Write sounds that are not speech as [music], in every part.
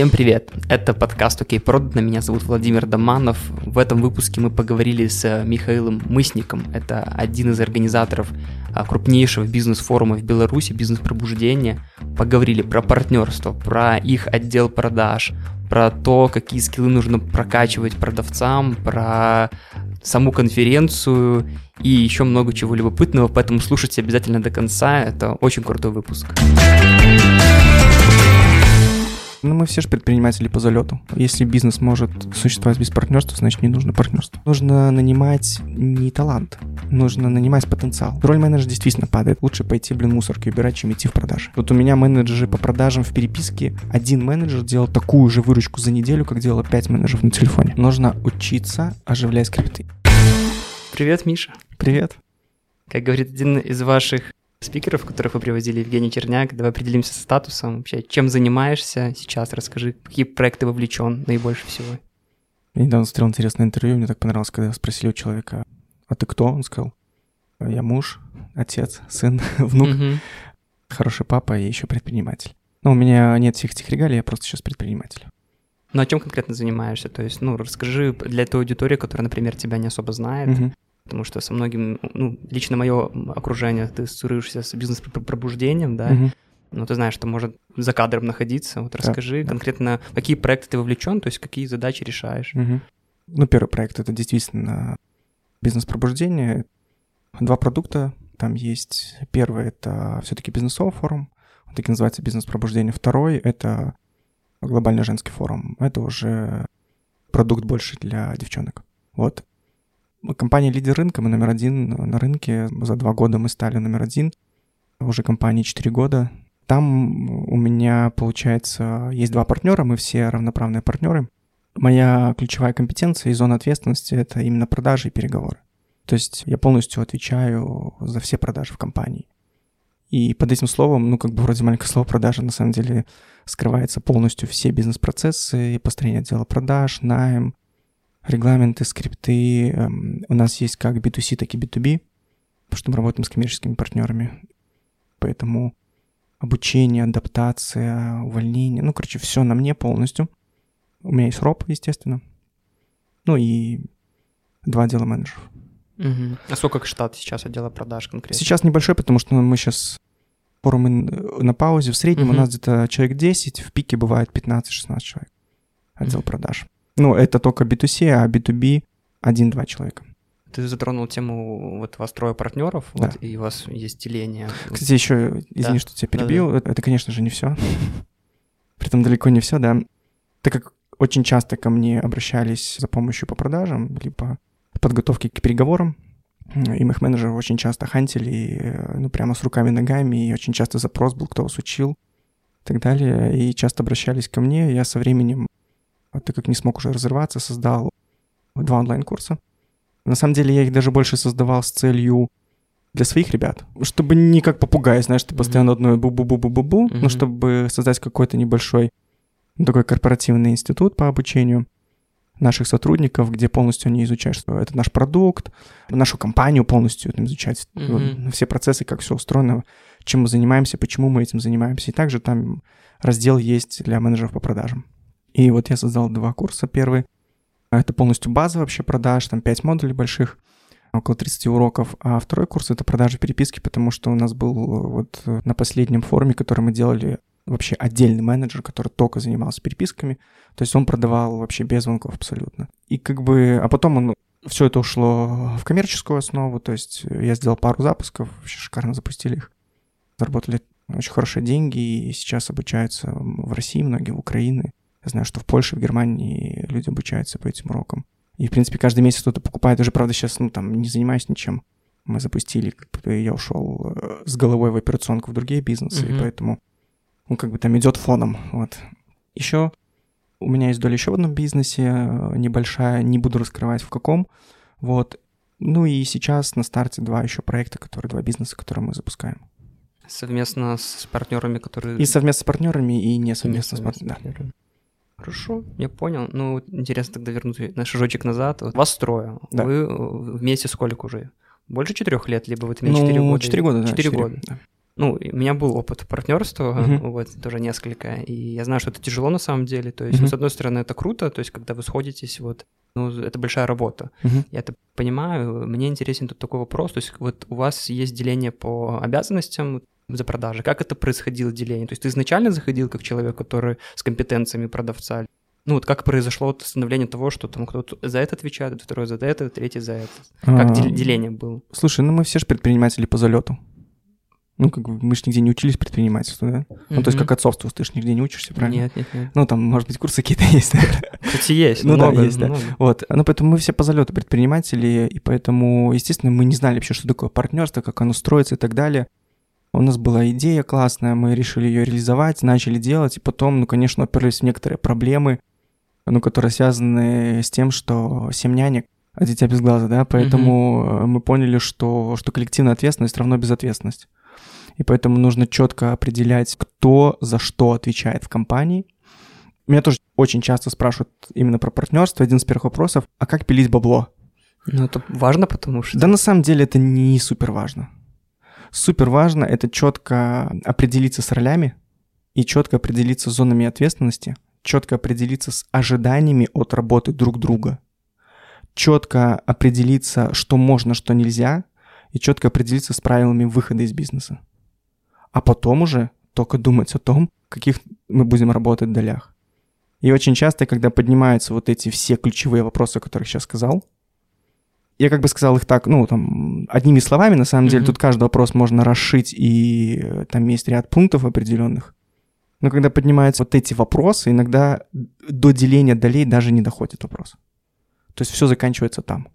Всем привет! Это подкаст «Окей, продано». Меня зовут Владимир Доманов. В этом выпуске мы поговорили с Михаилом Мысником. Это один из организаторов а, крупнейшего бизнес-форума в Беларуси, бизнес-пробуждение. Поговорили про партнерство, про их отдел продаж, про то, какие скиллы нужно прокачивать продавцам, про саму конференцию и еще много чего любопытного, поэтому слушайте обязательно до конца, это очень крутой выпуск. Ну, мы все же предприниматели по залету. Если бизнес может существовать без партнерства, значит, не нужно партнерство. Нужно нанимать не талант, нужно нанимать потенциал. Роль менеджера действительно падает. Лучше пойти, блин, мусорки убирать, чем идти в продажи. Вот у меня менеджеры по продажам в переписке. Один менеджер делал такую же выручку за неделю, как делало 5 менеджеров на телефоне. Нужно учиться оживлять скрипты. Привет, Миша. Привет. Как говорит один из ваших спикеров, которых вы привозили, Евгений Черняк. Давай определимся со статусом. Вообще, чем занимаешься сейчас? Расскажи, какие проекты вовлечен наибольше всего? Я недавно смотрел интересное интервью, мне так понравилось, когда спросили у человека, а ты кто? Он сказал, я муж, отец, сын, [laughs] внук, угу. хороший папа и еще предприниматель. Но у меня нет всех этих регалий, я просто сейчас предприниматель. Ну, о чем конкретно занимаешься? То есть, ну, расскажи для той аудитории, которая, например, тебя не особо знает, угу потому что со многим, ну, лично мое окружение, ты ассоциируешься с бизнес-пробуждением, да, угу. но ты знаешь, что может за кадром находиться. Вот расскажи да, конкретно, да. какие проекты ты вовлечен, то есть какие задачи решаешь. Угу. Ну, первый проект — это действительно бизнес-пробуждение. Два продукта там есть. Первый — это все таки бизнесовый форум, он таки называется «Бизнес-пробуждение». Второй — это глобальный женский форум. Это уже продукт больше для девчонок. Вот. Компания лидер рынка, мы номер один на рынке. За два года мы стали номер один. Уже компании четыре года. Там у меня, получается, есть два партнера, мы все равноправные партнеры. Моя ключевая компетенция и зона ответственности — это именно продажи и переговоры. То есть я полностью отвечаю за все продажи в компании. И под этим словом, ну, как бы вроде маленькое слово продажа, на самом деле скрывается полностью все бизнес-процессы, построение отдела продаж, найм, регламенты, скрипты. Эм, у нас есть как B2C, так и B2B, потому что мы работаем с коммерческими партнерами. Поэтому обучение, адаптация, увольнение, ну, короче, все на мне полностью. У меня есть роб, естественно. Ну и два отдела менеджеров. Угу. А сколько штат сейчас отдела продаж конкретно? Сейчас небольшой, потому что мы сейчас форумы на паузе. В среднем угу. у нас где-то человек 10, в пике бывает 15-16 человек отдел угу. продаж. Ну, это только B2C, а B2B один-два человека. Ты затронул тему, вот у вас трое партнеров, да. вот, и у вас есть деление. Кстати, еще, извини, да. что тебя перебил, да, да. это, конечно же, не все. [laughs] Притом далеко не все, да. Так как очень часто ко мне обращались за помощью по продажам, либо подготовке к переговорам, и моих менеджеров очень часто хантили, ну, прямо с руками-ногами, и очень часто запрос был, кто вас учил, и так далее. И часто обращались ко мне, я со временем так как не смог уже разрываться, создал два онлайн-курса. На самом деле я их даже больше создавал с целью для своих ребят, чтобы не как попугай, знаешь, ты постоянно одно бу-бу-бу-бу-бу, mm-hmm. но чтобы создать какой-то небольшой ну, такой корпоративный институт по обучению наших сотрудников, где полностью они изучают, что это наш продукт, нашу компанию полностью там, изучать, mm-hmm. все процессы, как все устроено, чем мы занимаемся, почему мы этим занимаемся. И также там раздел есть для менеджеров по продажам. И вот я создал два курса. Первый — это полностью база вообще продаж, там 5 модулей больших, около 30 уроков. А второй курс — это продажи переписки, потому что у нас был э, вот э, на последнем форуме, который мы делали, вообще отдельный менеджер, который только занимался переписками. То есть он продавал вообще без звонков абсолютно. И как бы... А потом он все это ушло в коммерческую основу, то есть я сделал пару запусков, вообще шикарно запустили их. Заработали очень хорошие деньги, и сейчас обучаются в России многие, в Украине. Я знаю, что в Польше, в Германии люди обучаются по этим урокам. И, в принципе, каждый месяц кто-то покупает. Уже, правда, сейчас, ну, там, не занимаюсь ничем. Мы запустили, как бы я ушел э, с головой в операционку в другие бизнесы, mm-hmm. и поэтому, ну, как бы там идет фоном, вот. Еще у меня есть доля еще в одном бизнесе, э, небольшая, не буду раскрывать в каком, вот. Ну и сейчас на старте два еще проекта, которые, два бизнеса, которые мы запускаем. Совместно с партнерами, которые... И совместно с партнерами, и не совместно, совместно с партнерами. Да. Хорошо, я понял. Ну, интересно тогда вернуть на шажочек назад. Вас трое. Да. Вы вместе сколько уже? Больше четырех лет, либо вы имеете четыре ну, года? Четыре года, да. Четыре года. Да. ну, у меня был опыт партнерства, uh-huh. вот, тоже несколько, и я знаю, что это тяжело на самом деле, то есть, uh-huh. ну, с одной стороны, это круто, то есть, когда вы сходитесь, вот, ну, это большая работа. Uh-huh. Я это понимаю. Мне интересен тут такой вопрос. То есть, вот у вас есть деление по обязанностям за продажи. Как это происходило деление? То есть ты изначально заходил как человек, который с компетенциями продавца? Ну вот как произошло становление того, что там кто-то за это отвечает, второй за это, третий за это? Как а, деление было? Слушай, ну мы все же предприниматели по залету. Ну, как бы мы же нигде не учились предпринимательству, да? Mm-hmm. Ну, то есть как отцовству, ты же нигде не учишься, правильно? Нет, нет, нет. Ну, там, может быть, курсы какие-то [laughs] есть, Кстати, есть, Ну, много, да, есть, да. Вот, ну, поэтому мы все по залету предприниматели, и поэтому, естественно, мы не знали вообще, что такое партнерство, как оно строится и так далее. У нас была идея классная, мы решили ее реализовать, начали делать, и потом, ну, конечно, уперлись в некоторые проблемы, ну, которые связаны с тем, что семь нянек, а дитя без глаза, да, поэтому mm-hmm. мы поняли, что, что коллективная ответственность равно безответственность и поэтому нужно четко определять, кто за что отвечает в компании. Меня тоже очень часто спрашивают именно про партнерство. Один из первых вопросов, а как пилить бабло? Ну, это важно, потому что... Да, на самом деле это не супер важно. Супер важно это четко определиться с ролями и четко определиться с зонами ответственности, четко определиться с ожиданиями от работы друг друга, четко определиться, что можно, что нельзя, и четко определиться с правилами выхода из бизнеса а потом уже только думать о том, каких мы будем работать долях. И очень часто, когда поднимаются вот эти все ключевые вопросы, о которых сейчас сказал, я как бы сказал их так, ну, там, одними словами, на самом mm-hmm. деле, тут каждый вопрос можно расшить, и э, там есть ряд пунктов определенных. Но когда поднимаются вот эти вопросы, иногда до деления долей даже не доходит вопрос. То есть все заканчивается там.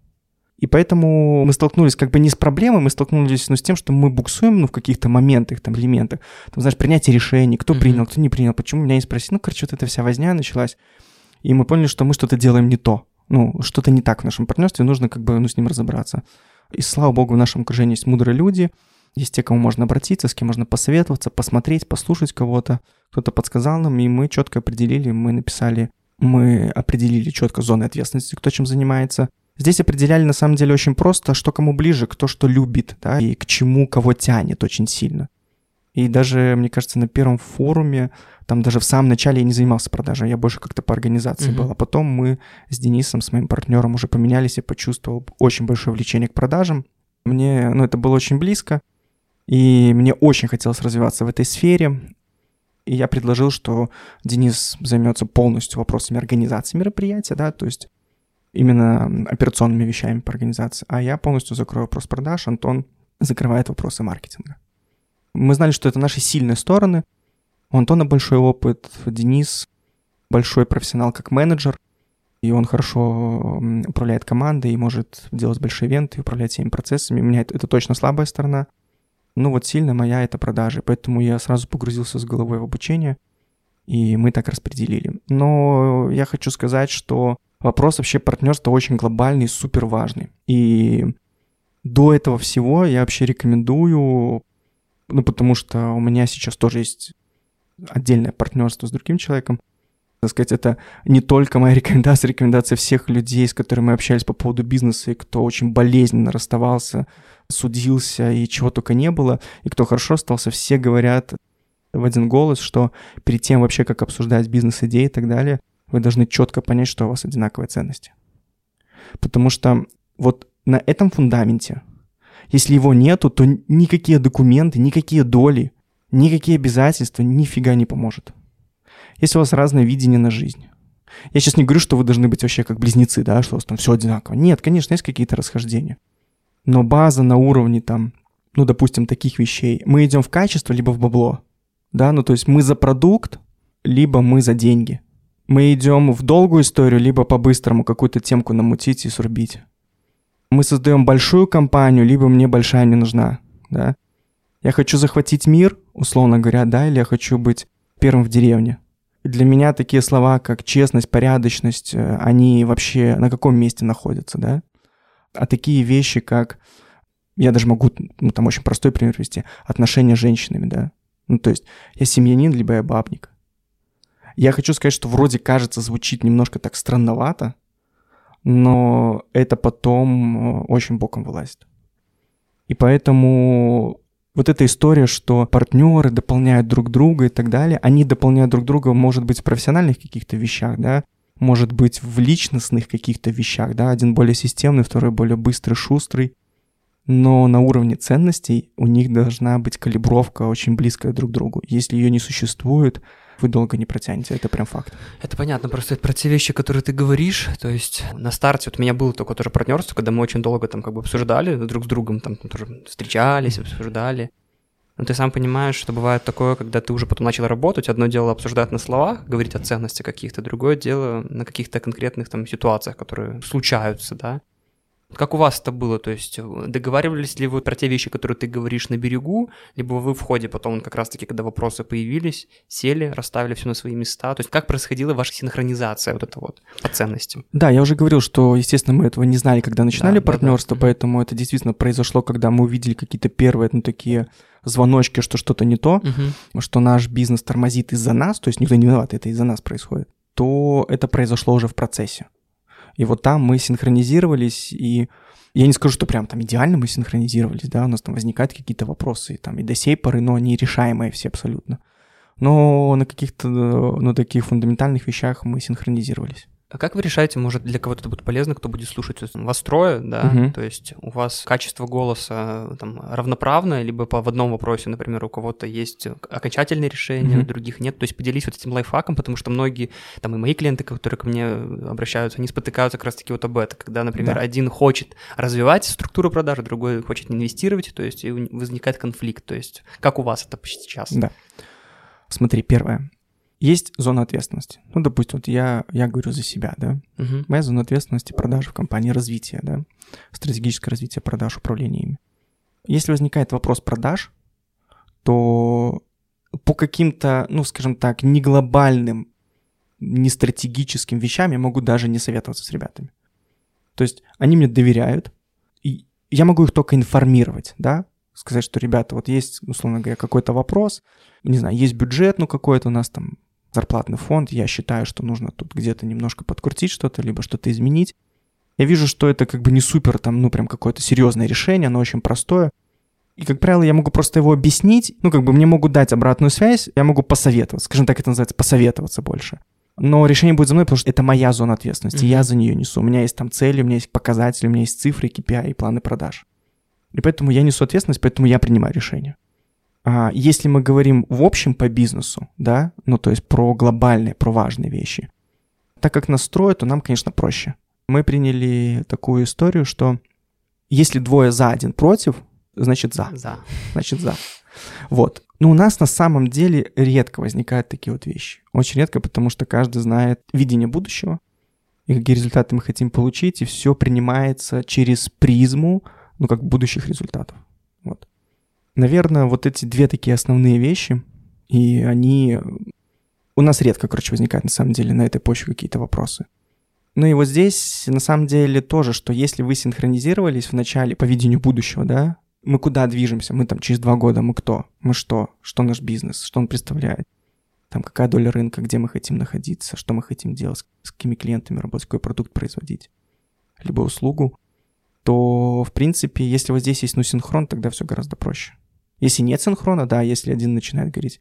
И поэтому мы столкнулись как бы не с проблемой, мы столкнулись ну, с тем, что мы буксуем ну, в каких-то моментах, там, элементах. Там, знаешь, принятие решений, кто mm-hmm. принял, кто не принял, почему меня не спросили. Ну, короче, вот эта вся возня началась. И мы поняли, что мы что-то делаем не то. Ну, что-то не так в нашем партнерстве, нужно как бы ну, с ним разобраться. И слава богу, в нашем окружении есть мудрые люди, есть те, кому можно обратиться, с кем можно посоветоваться, посмотреть, послушать кого-то. Кто-то подсказал нам, и мы четко определили, мы написали, мы определили четко зоны ответственности, кто чем занимается – Здесь определяли на самом деле очень просто, что кому ближе, кто что любит, да, и к чему кого тянет очень сильно. И даже, мне кажется, на первом форуме, там даже в самом начале я не занимался продажей, я больше как-то по организации mm-hmm. был. А потом мы с Денисом, с моим партнером уже поменялись, и почувствовал очень большое влечение к продажам. Мне, ну, это было очень близко, и мне очень хотелось развиваться в этой сфере. И я предложил, что Денис займется полностью вопросами организации мероприятия, да, то есть именно операционными вещами по организации, а я полностью закрою вопрос продаж, Антон закрывает вопросы маркетинга. Мы знали, что это наши сильные стороны. У Антона большой опыт, Денис большой профессионал как менеджер, и он хорошо управляет командой и может делать большие ивенты, управлять всеми процессами. У меня это, это точно слабая сторона. Ну вот сильно моя это продажи, поэтому я сразу погрузился с головой в обучение, и мы так распределили. Но я хочу сказать, что вопрос вообще партнерства очень глобальный, супер важный. И до этого всего я вообще рекомендую, ну, потому что у меня сейчас тоже есть отдельное партнерство с другим человеком. Так сказать, это не только моя рекомендация, рекомендация всех людей, с которыми мы общались по поводу бизнеса, и кто очень болезненно расставался, судился и чего только не было, и кто хорошо остался, все говорят в один голос, что перед тем вообще, как обсуждать бизнес-идеи и так далее, вы должны четко понять, что у вас одинаковые ценности. Потому что вот на этом фундаменте, если его нету, то никакие документы, никакие доли, никакие обязательства нифига не поможет. Если у вас разное видение на жизнь. Я сейчас не говорю, что вы должны быть вообще как близнецы, да, что у вас там все одинаково. Нет, конечно, есть какие-то расхождения. Но база на уровне там, ну, допустим, таких вещей. Мы идем в качество, либо в бабло. Да, ну то есть мы за продукт, либо мы за деньги мы идем в долгую историю, либо по-быстрому какую-то темку намутить и срубить. Мы создаем большую компанию, либо мне большая не нужна, да. Я хочу захватить мир, условно говоря, да, или я хочу быть первым в деревне. Для меня такие слова, как честность, порядочность, э, они вообще на каком месте находятся, да? А такие вещи, как я даже могу, ну, там очень простой пример привести, отношения с женщинами, да. Ну, то есть я семьянин, либо я бабник. Я хочу сказать, что вроде кажется, звучит немножко так странновато, но это потом э, очень боком вылазит. И поэтому вот эта история, что партнеры дополняют друг друга и так далее, они дополняют друг друга, может быть, в профессиональных каких-то вещах, да, может быть, в личностных каких-то вещах, да, один более системный, второй более быстрый, шустрый, но на уровне ценностей у них должна быть калибровка очень близкая друг к другу. Если ее не существует, вы долго не протянете, это прям факт. Это понятно, просто это про те вещи, которые ты говоришь, то есть на старте вот у меня было только тоже партнерство, когда мы очень долго там как бы обсуждали друг с другом, там тоже встречались, обсуждали. Но ты сам понимаешь, что бывает такое, когда ты уже потом начал работать, одно дело обсуждать на словах, говорить о ценности каких-то, другое дело на каких-то конкретных там ситуациях, которые случаются, да. Как у вас это было? То есть э, договаривались ли вы про те вещи, которые ты говоришь на берегу, либо вы в ходе потом как раз-таки, когда вопросы появились, сели, расставили все на свои места? То есть как происходила ваша синхронизация вот это вот по ценностям? Да, я уже говорил, что, естественно, мы этого не знали, когда начинали да, партнерство, да, да. поэтому это действительно произошло, когда мы увидели какие-то первые, ну, такие звоночки, что что-то не то, угу. что наш бизнес тормозит из-за нас, то есть никто не виноват, это из-за нас происходит, то это произошло уже в процессе. И вот там мы синхронизировались, и я не скажу, что прям там идеально мы синхронизировались, да, у нас там возникают какие-то вопросы, и, там и до сей поры, но они решаемые все абсолютно. Но на каких-то, ну, таких фундаментальных вещах мы синхронизировались. А как вы решаете, может, для кого-то это будет полезно, кто будет слушать вас трое, да, угу. то есть у вас качество голоса там равноправное, либо по в одном вопросе, например, у кого-то есть окончательное решение, угу. у других нет, то есть поделись вот этим лайфхаком, потому что многие, там и мои клиенты, которые ко мне обращаются, они спотыкаются как раз-таки вот об этом, когда, например, да. один хочет развивать структуру продажи, другой хочет инвестировать, то есть возникает конфликт, то есть как у вас это сейчас? Да. Смотри, первое, есть зона ответственности. Ну, допустим, вот я, я говорю за себя, да. Угу. Моя зона ответственности продажи в компании развития, да. Стратегическое развитие продаж, управление ими. Если возникает вопрос продаж, то по каким-то, ну, скажем так, не глобальным, не стратегическим вещам я могу даже не советоваться с ребятами. То есть они мне доверяют, и я могу их только информировать, да, сказать, что, ребята, вот есть, условно говоря, какой-то вопрос, не знаю, есть бюджет, ну, какой-то у нас там зарплатный фонд, я считаю, что нужно тут где-то немножко подкрутить что-то, либо что-то изменить. Я вижу, что это как бы не супер, там, ну, прям какое-то серьезное решение, оно очень простое. И, как правило, я могу просто его объяснить, ну, как бы мне могут дать обратную связь, я могу посоветоваться, скажем так, это называется посоветоваться больше. Но решение будет за мной, потому что это моя зона ответственности, mm-hmm. я за нее несу. У меня есть там цели, у меня есть показатели, у меня есть цифры, KPI и планы продаж. И поэтому я несу ответственность, поэтому я принимаю решение. А если мы говорим в общем по бизнесу, да, ну то есть про глобальные, про важные вещи, так как нас строят, то нам, конечно, проще. Мы приняли такую историю, что если двое за, один против, значит за. За. Значит за. Вот. Но у нас на самом деле редко возникают такие вот вещи. Очень редко, потому что каждый знает видение будущего и какие результаты мы хотим получить, и все принимается через призму, ну, как будущих результатов. Вот. Наверное, вот эти две такие основные вещи, и они... У нас редко, короче, возникают на самом деле на этой почве какие-то вопросы. Ну и вот здесь на самом деле тоже, что если вы синхронизировались в начале по видению будущего, да, мы куда движемся? Мы там через два года, мы кто? Мы что? Что наш бизнес? Что он представляет? Там какая доля рынка, где мы хотим находиться, что мы хотим делать, с какими клиентами работать, какой продукт производить, либо услугу, то, в принципе, если вот здесь есть ну синхрон, тогда все гораздо проще. Если нет синхрона, да, если один начинает говорить,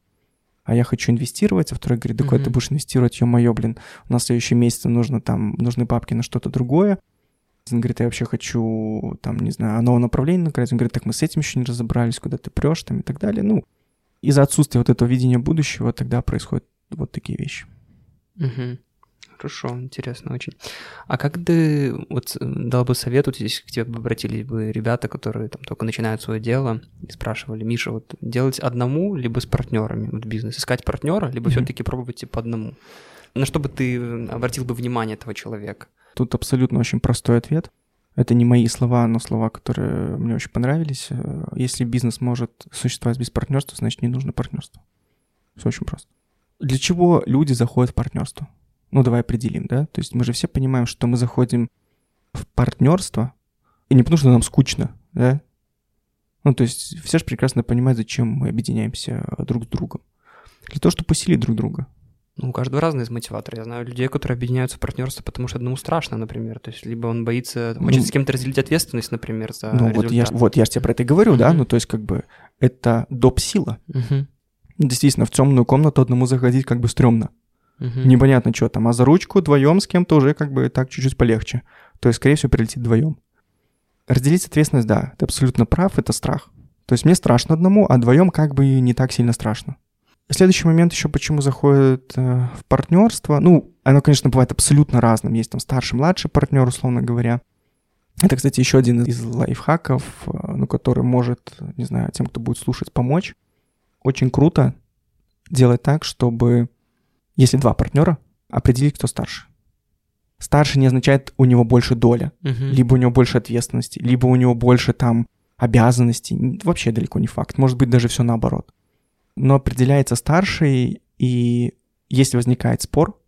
а я хочу инвестировать, а второй говорит, да куда mm-hmm. ты будешь инвестировать, ё-моё, блин, у нас в следующем месяце нужно там, нужны бабки на что-то другое. Он говорит, я вообще хочу, там, не знаю, новое направление накрасить. Он говорит, так мы с этим еще не разобрались, куда ты прешь, там, и так далее. Ну, из-за отсутствия вот этого видения будущего тогда происходят вот такие вещи. Угу. Хорошо, интересно очень. А как ты вот дал бы совет, вот здесь к тебе обратились бы ребята, которые там только начинают свое дело и спрашивали, Миша, вот делать одному, либо с партнерами вот бизнес, искать партнера, либо mm-hmm. все-таки пробовать по одному? На что бы ты обратил бы внимание этого человека? Тут абсолютно очень простой ответ. Это не мои слова, но слова, которые мне очень понравились. Если бизнес может существовать без партнерства, значит не нужно партнерство. Все очень просто. Для чего люди заходят в партнерство? Ну, давай определим, да? То есть мы же все понимаем, что мы заходим в партнерство, и не потому, что нам скучно, да? Ну, то есть все же прекрасно понимают, зачем мы объединяемся друг с другом. Для того, чтобы усилить друг друга. Ну, у каждого разные мотиваторы. Я знаю людей, которые объединяются в партнерство, потому что одному страшно, например. То есть, либо он боится, хочет ну, с кем-то разделить ответственность, например, за Ну, результат. вот я, вот я же тебе про это говорю, да, ну, то есть, как бы, это доп. сила. Действительно, в темную комнату одному заходить как бы стрёмно. Mm-hmm. Непонятно, что там, а за ручку вдвоем с кем-то уже как бы так чуть-чуть полегче. То есть, скорее всего, прилетит вдвоем. Разделить ответственность, да, ты абсолютно прав, это страх. То есть мне страшно одному, а вдвоем как бы не так сильно страшно. Следующий момент еще, почему заходит э, в партнерство. Ну, оно, конечно, бывает абсолютно разным. Есть там старший, младший партнер, условно говоря. Это, кстати, еще один из лайфхаков, э, ну, который может, не знаю, тем, кто будет слушать, помочь. Очень круто делать так, чтобы, если два партнера, определить, кто старше. Старше не означает у него больше доля, uh-huh. либо у него больше ответственности, либо у него больше там обязанностей. Вообще далеко не факт. Может быть, даже все наоборот но определяется старший, и если возникает спор,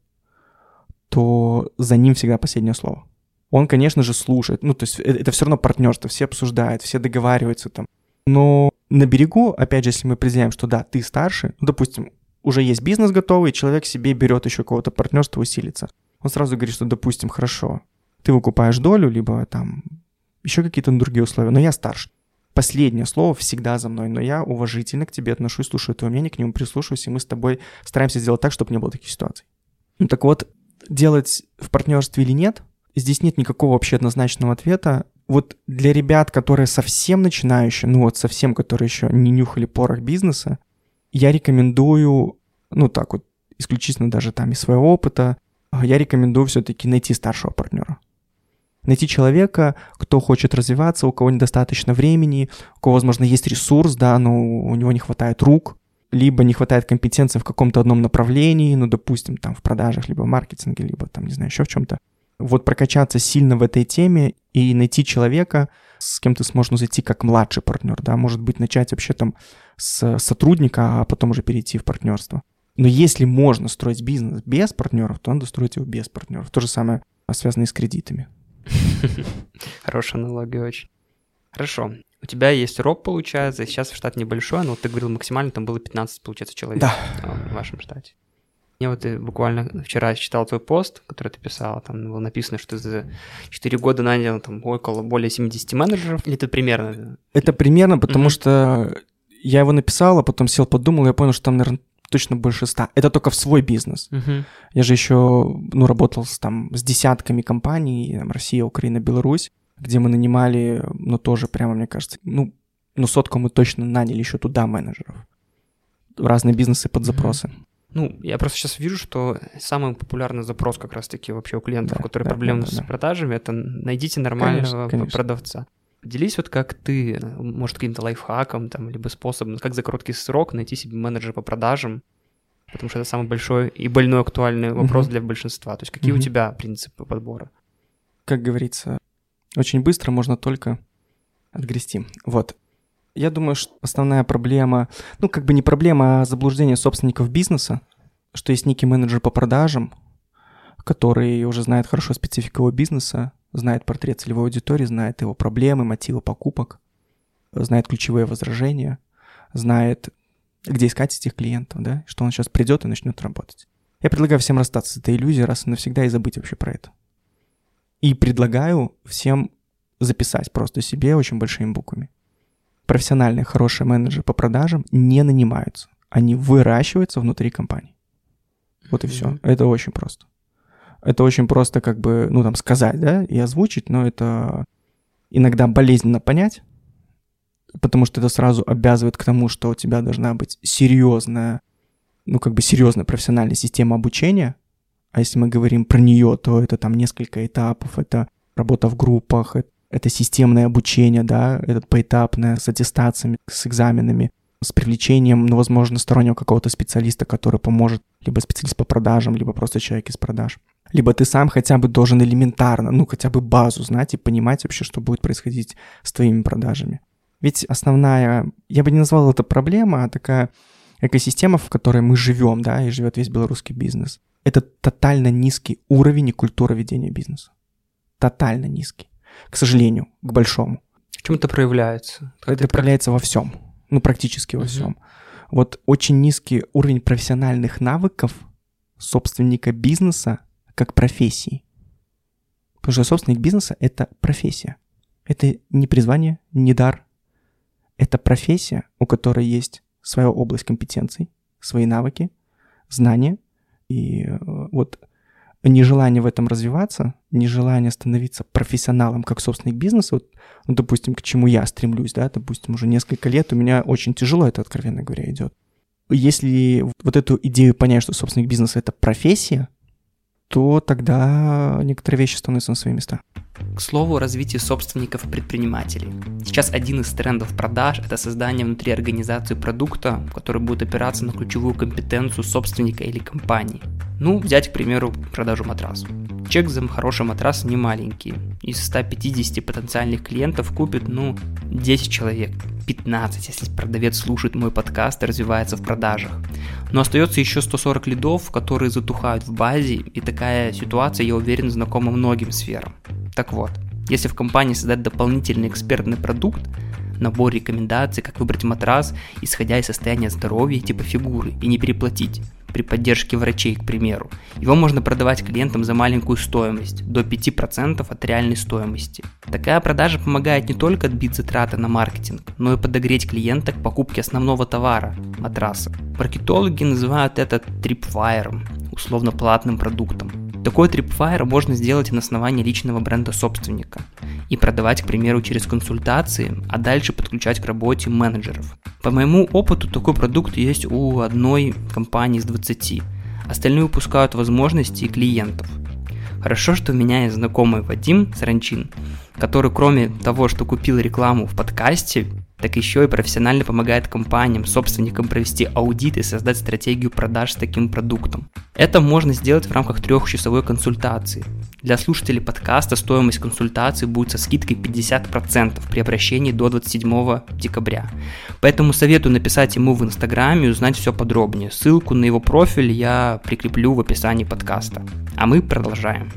то за ним всегда последнее слово. Он, конечно же, слушает. Ну, то есть это, это все равно партнерство, все обсуждают, все договариваются там. Но на берегу, опять же, если мы определяем, что да, ты старше, ну, допустим, уже есть бизнес готовый, человек себе берет еще кого-то партнерство усилиться. Он сразу говорит, что, допустим, хорошо, ты выкупаешь долю, либо там еще какие-то другие условия, но я старше последнее слово всегда за мной, но я уважительно к тебе отношусь, слушаю твое мнение, к нему прислушиваюсь, и мы с тобой стараемся сделать так, чтобы не было таких ситуаций. Ну так вот, делать в партнерстве или нет, здесь нет никакого вообще однозначного ответа. Вот для ребят, которые совсем начинающие, ну вот совсем, которые еще не нюхали порох бизнеса, я рекомендую, ну так вот, исключительно даже там из своего опыта, я рекомендую все-таки найти старшего партнера найти человека, кто хочет развиваться, у кого недостаточно времени, у кого, возможно, есть ресурс, да, но у него не хватает рук, либо не хватает компетенции в каком-то одном направлении, ну, допустим, там в продажах, либо в маркетинге, либо там, не знаю, еще в чем-то. Вот прокачаться сильно в этой теме и найти человека, с кем ты сможешь ну, зайти как младший партнер, да, может быть, начать вообще там с сотрудника, а потом уже перейти в партнерство. Но если можно строить бизнес без партнеров, то надо строить его без партнеров. То же самое связано и с кредитами. [laughs] Хорошая аналогия очень. Хорошо. У тебя есть роб, получается, сейчас штат небольшой, но вот ты говорил, максимально там было 15, получается, человек да. в вашем штате. Я вот э, буквально вчера читал твой пост, который ты писал, там было написано, что ты за 4 года нанял там около более 70 менеджеров, или ты примерно? Это примерно, потому mm-hmm. что я его написал, а потом сел, подумал, я понял, что там, наверное, точно больше ста. Это только в свой бизнес. Uh-huh. Я же еще, ну, работал с, там, с десятками компаний, там, Россия, Украина, Беларусь, где мы нанимали, ну, тоже прямо, мне кажется, ну, ну, сотку мы точно наняли еще туда менеджеров. Разные бизнесы под запросы. Uh-huh. Ну, я просто сейчас вижу, что самый популярный запрос как раз-таки вообще у клиентов, да, которые да, проблемы да, да, с продажами, это найдите нормального конечно, конечно. продавца. Делись вот как ты, может, каким-то лайфхаком там, либо способом, как за короткий срок найти себе менеджера по продажам, потому что это самый большой и больной актуальный вопрос uh-huh. для большинства. То есть какие uh-huh. у тебя принципы подбора? Как говорится, очень быстро можно только отгрести. Вот. Я думаю, что основная проблема, ну, как бы не проблема, а заблуждение собственников бизнеса, что есть некий менеджер по продажам, который уже знает хорошо специфику его бизнеса, знает портрет целевой аудитории, знает его проблемы, мотивы покупок, знает ключевые возражения, знает, где искать этих клиентов, да, что он сейчас придет и начнет работать. Я предлагаю всем расстаться с этой иллюзией раз и навсегда и забыть вообще про это. И предлагаю всем записать просто себе очень большими буквами. Профессиональные хорошие менеджеры по продажам не нанимаются. Они выращиваются внутри компании. Вот и все. Это очень просто. Это очень просто как бы, ну, там, сказать, да, и озвучить, но это иногда болезненно понять, потому что это сразу обязывает к тому, что у тебя должна быть серьезная, ну, как бы серьезная профессиональная система обучения, а если мы говорим про нее, то это там несколько этапов, это работа в группах, это системное обучение, да, это поэтапное, с аттестациями, с экзаменами, с привлечением, ну, возможно, стороннего какого-то специалиста, который поможет, либо специалист по продажам, либо просто человек из продаж либо ты сам хотя бы должен элементарно, ну хотя бы базу знать и понимать вообще, что будет происходить с твоими продажами. Ведь основная, я бы не назвал это проблема, а такая экосистема, в которой мы живем, да, и живет весь белорусский бизнес. Это тотально низкий уровень и культура ведения бизнеса. Тотально низкий. К сожалению, к большому. В чем это проявляется? Как это проявляется во всем. Ну, практически во угу. всем. Вот очень низкий уровень профессиональных навыков собственника бизнеса как профессии. Потому что собственник бизнеса — это профессия. Это не призвание, не дар. Это профессия, у которой есть своя область компетенций, свои навыки, знания. И э, вот нежелание в этом развиваться, нежелание становиться профессионалом как собственник бизнеса, вот, ну, допустим, к чему я стремлюсь, да, допустим, уже несколько лет у меня очень тяжело это, откровенно говоря, идет. Если вот эту идею понять, что собственник бизнеса — это профессия, то тогда некоторые вещи становятся на свои места. К слову о развитии собственников-предпринимателей. Сейчас один из трендов продаж – это создание внутри организации продукта, который будет опираться на ключевую компетенцию собственника или компании. Ну, взять, к примеру, продажу матраса. Чек за хороший матрас не маленький. Из 150 потенциальных клиентов купит, ну, 10 человек, 15, если продавец слушает мой подкаст и развивается в продажах. Но остается еще 140 лидов, которые затухают в базе, и такая ситуация, я уверен, знакома многим сферам. Так вот, если в компании создать дополнительный экспертный продукт, набор рекомендаций, как выбрать матрас, исходя из состояния здоровья типа фигуры, и не переплатить, при поддержке врачей, к примеру. Его можно продавать клиентам за маленькую стоимость, до 5% от реальной стоимости. Такая продажа помогает не только отбить затраты на маркетинг, но и подогреть клиента к покупке основного товара – матраса. Маркетологи называют это трипфайером, условно платным продуктом. Такой трипфайер можно сделать на основании личного бренда собственника и продавать, к примеру, через консультации, а дальше подключать к работе менеджеров. По моему опыту такой продукт есть у одной компании из 20. Остальные выпускают возможности и клиентов. Хорошо, что у меня есть знакомый Вадим Саранчин, который кроме того, что купил рекламу в подкасте, так еще и профессионально помогает компаниям, собственникам провести аудит и создать стратегию продаж с таким продуктом. Это можно сделать в рамках трехчасовой консультации. Для слушателей подкаста стоимость консультации будет со скидкой 50% при обращении до 27 декабря. Поэтому советую написать ему в инстаграме и узнать все подробнее. Ссылку на его профиль я прикреплю в описании подкаста. А мы продолжаем.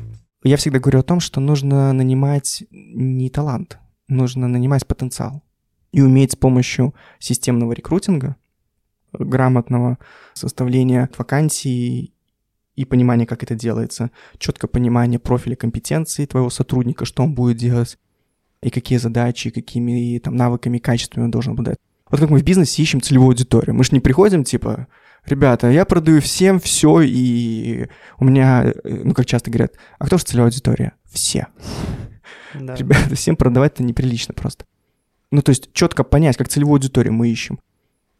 Я всегда говорю о том, что нужно нанимать не талант, нужно нанимать потенциал и уметь с помощью системного рекрутинга, грамотного составления вакансий и понимания, как это делается, четкое понимание профиля компетенции твоего сотрудника, что он будет делать, и какие задачи, какими там навыками, качествами он должен обладать. Вот как мы в бизнесе ищем целевую аудиторию. Мы же не приходим, типа, ребята, я продаю всем все, и у меня, ну, как часто говорят, а кто же целевая аудитория? Все. Да. Ребята, всем продавать это неприлично просто. Ну, то есть четко понять, как целевую аудиторию мы ищем.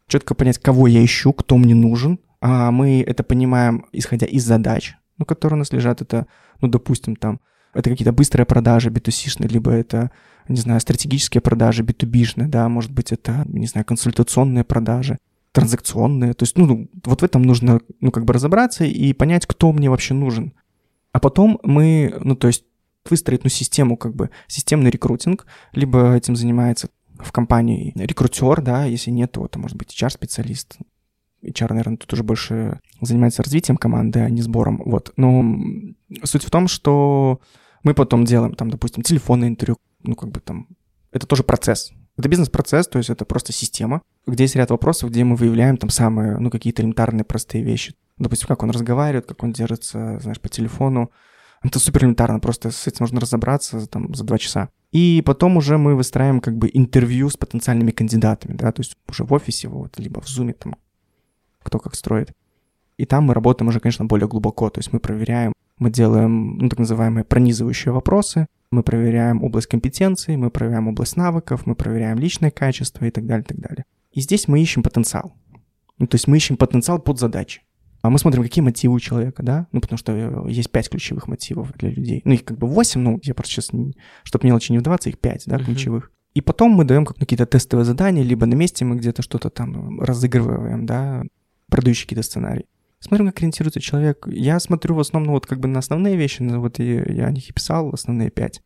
Четко понять, кого я ищу, кто мне нужен. А мы это понимаем, исходя из задач, ну, которые у нас лежат. Это, ну, допустим, там, это какие-то быстрые продажи b 2 либо это, не знаю, стратегические продажи b 2 да, может быть, это, не знаю, консультационные продажи, транзакционные. То есть, ну, вот в этом нужно, ну, как бы разобраться и понять, кто мне вообще нужен. А потом мы, ну, то есть, выстроить, ну, систему, как бы, системный рекрутинг, либо этим занимается в компании рекрутер, да, если нет, то это может быть HR-специалист. HR, наверное, тут уже больше занимается развитием команды, а не сбором. Вот. Но суть в том, что мы потом делаем, там, допустим, телефонное интервью, ну, как бы там, это тоже процесс. Это бизнес-процесс, то есть это просто система, где есть ряд вопросов, где мы выявляем там самые, ну, какие-то элементарные простые вещи. Допустим, как он разговаривает, как он держится, знаешь, по телефону. Это супер элементарно, просто с этим можно разобраться там за два часа. И потом уже мы выстраиваем как бы интервью с потенциальными кандидатами, да, то есть уже в офисе, вот, либо в зуме, там, кто как строит. И там мы работаем уже, конечно, более глубоко, то есть мы проверяем, мы делаем, ну, так называемые пронизывающие вопросы, мы проверяем область компетенции, мы проверяем область навыков, мы проверяем личное качество и так далее, и так далее. И здесь мы ищем потенциал. Ну, то есть мы ищем потенциал под задачи. А мы смотрим, какие мотивы у человека, да? Ну, потому что э, есть пять ключевых мотивов для людей. Ну, их как бы восемь, ну, я просто сейчас, чтобы мелочи не вдаваться, их пять, да, ключевых. Uh-huh. И потом мы даем какие-то тестовые задания, либо на месте мы где-то что-то там разыгрываем, да, продающие какие-то сценарии. Смотрим, как ориентируется человек. Я смотрю в основном ну, вот как бы на основные вещи, но вот я, я о них и писал, основные пять.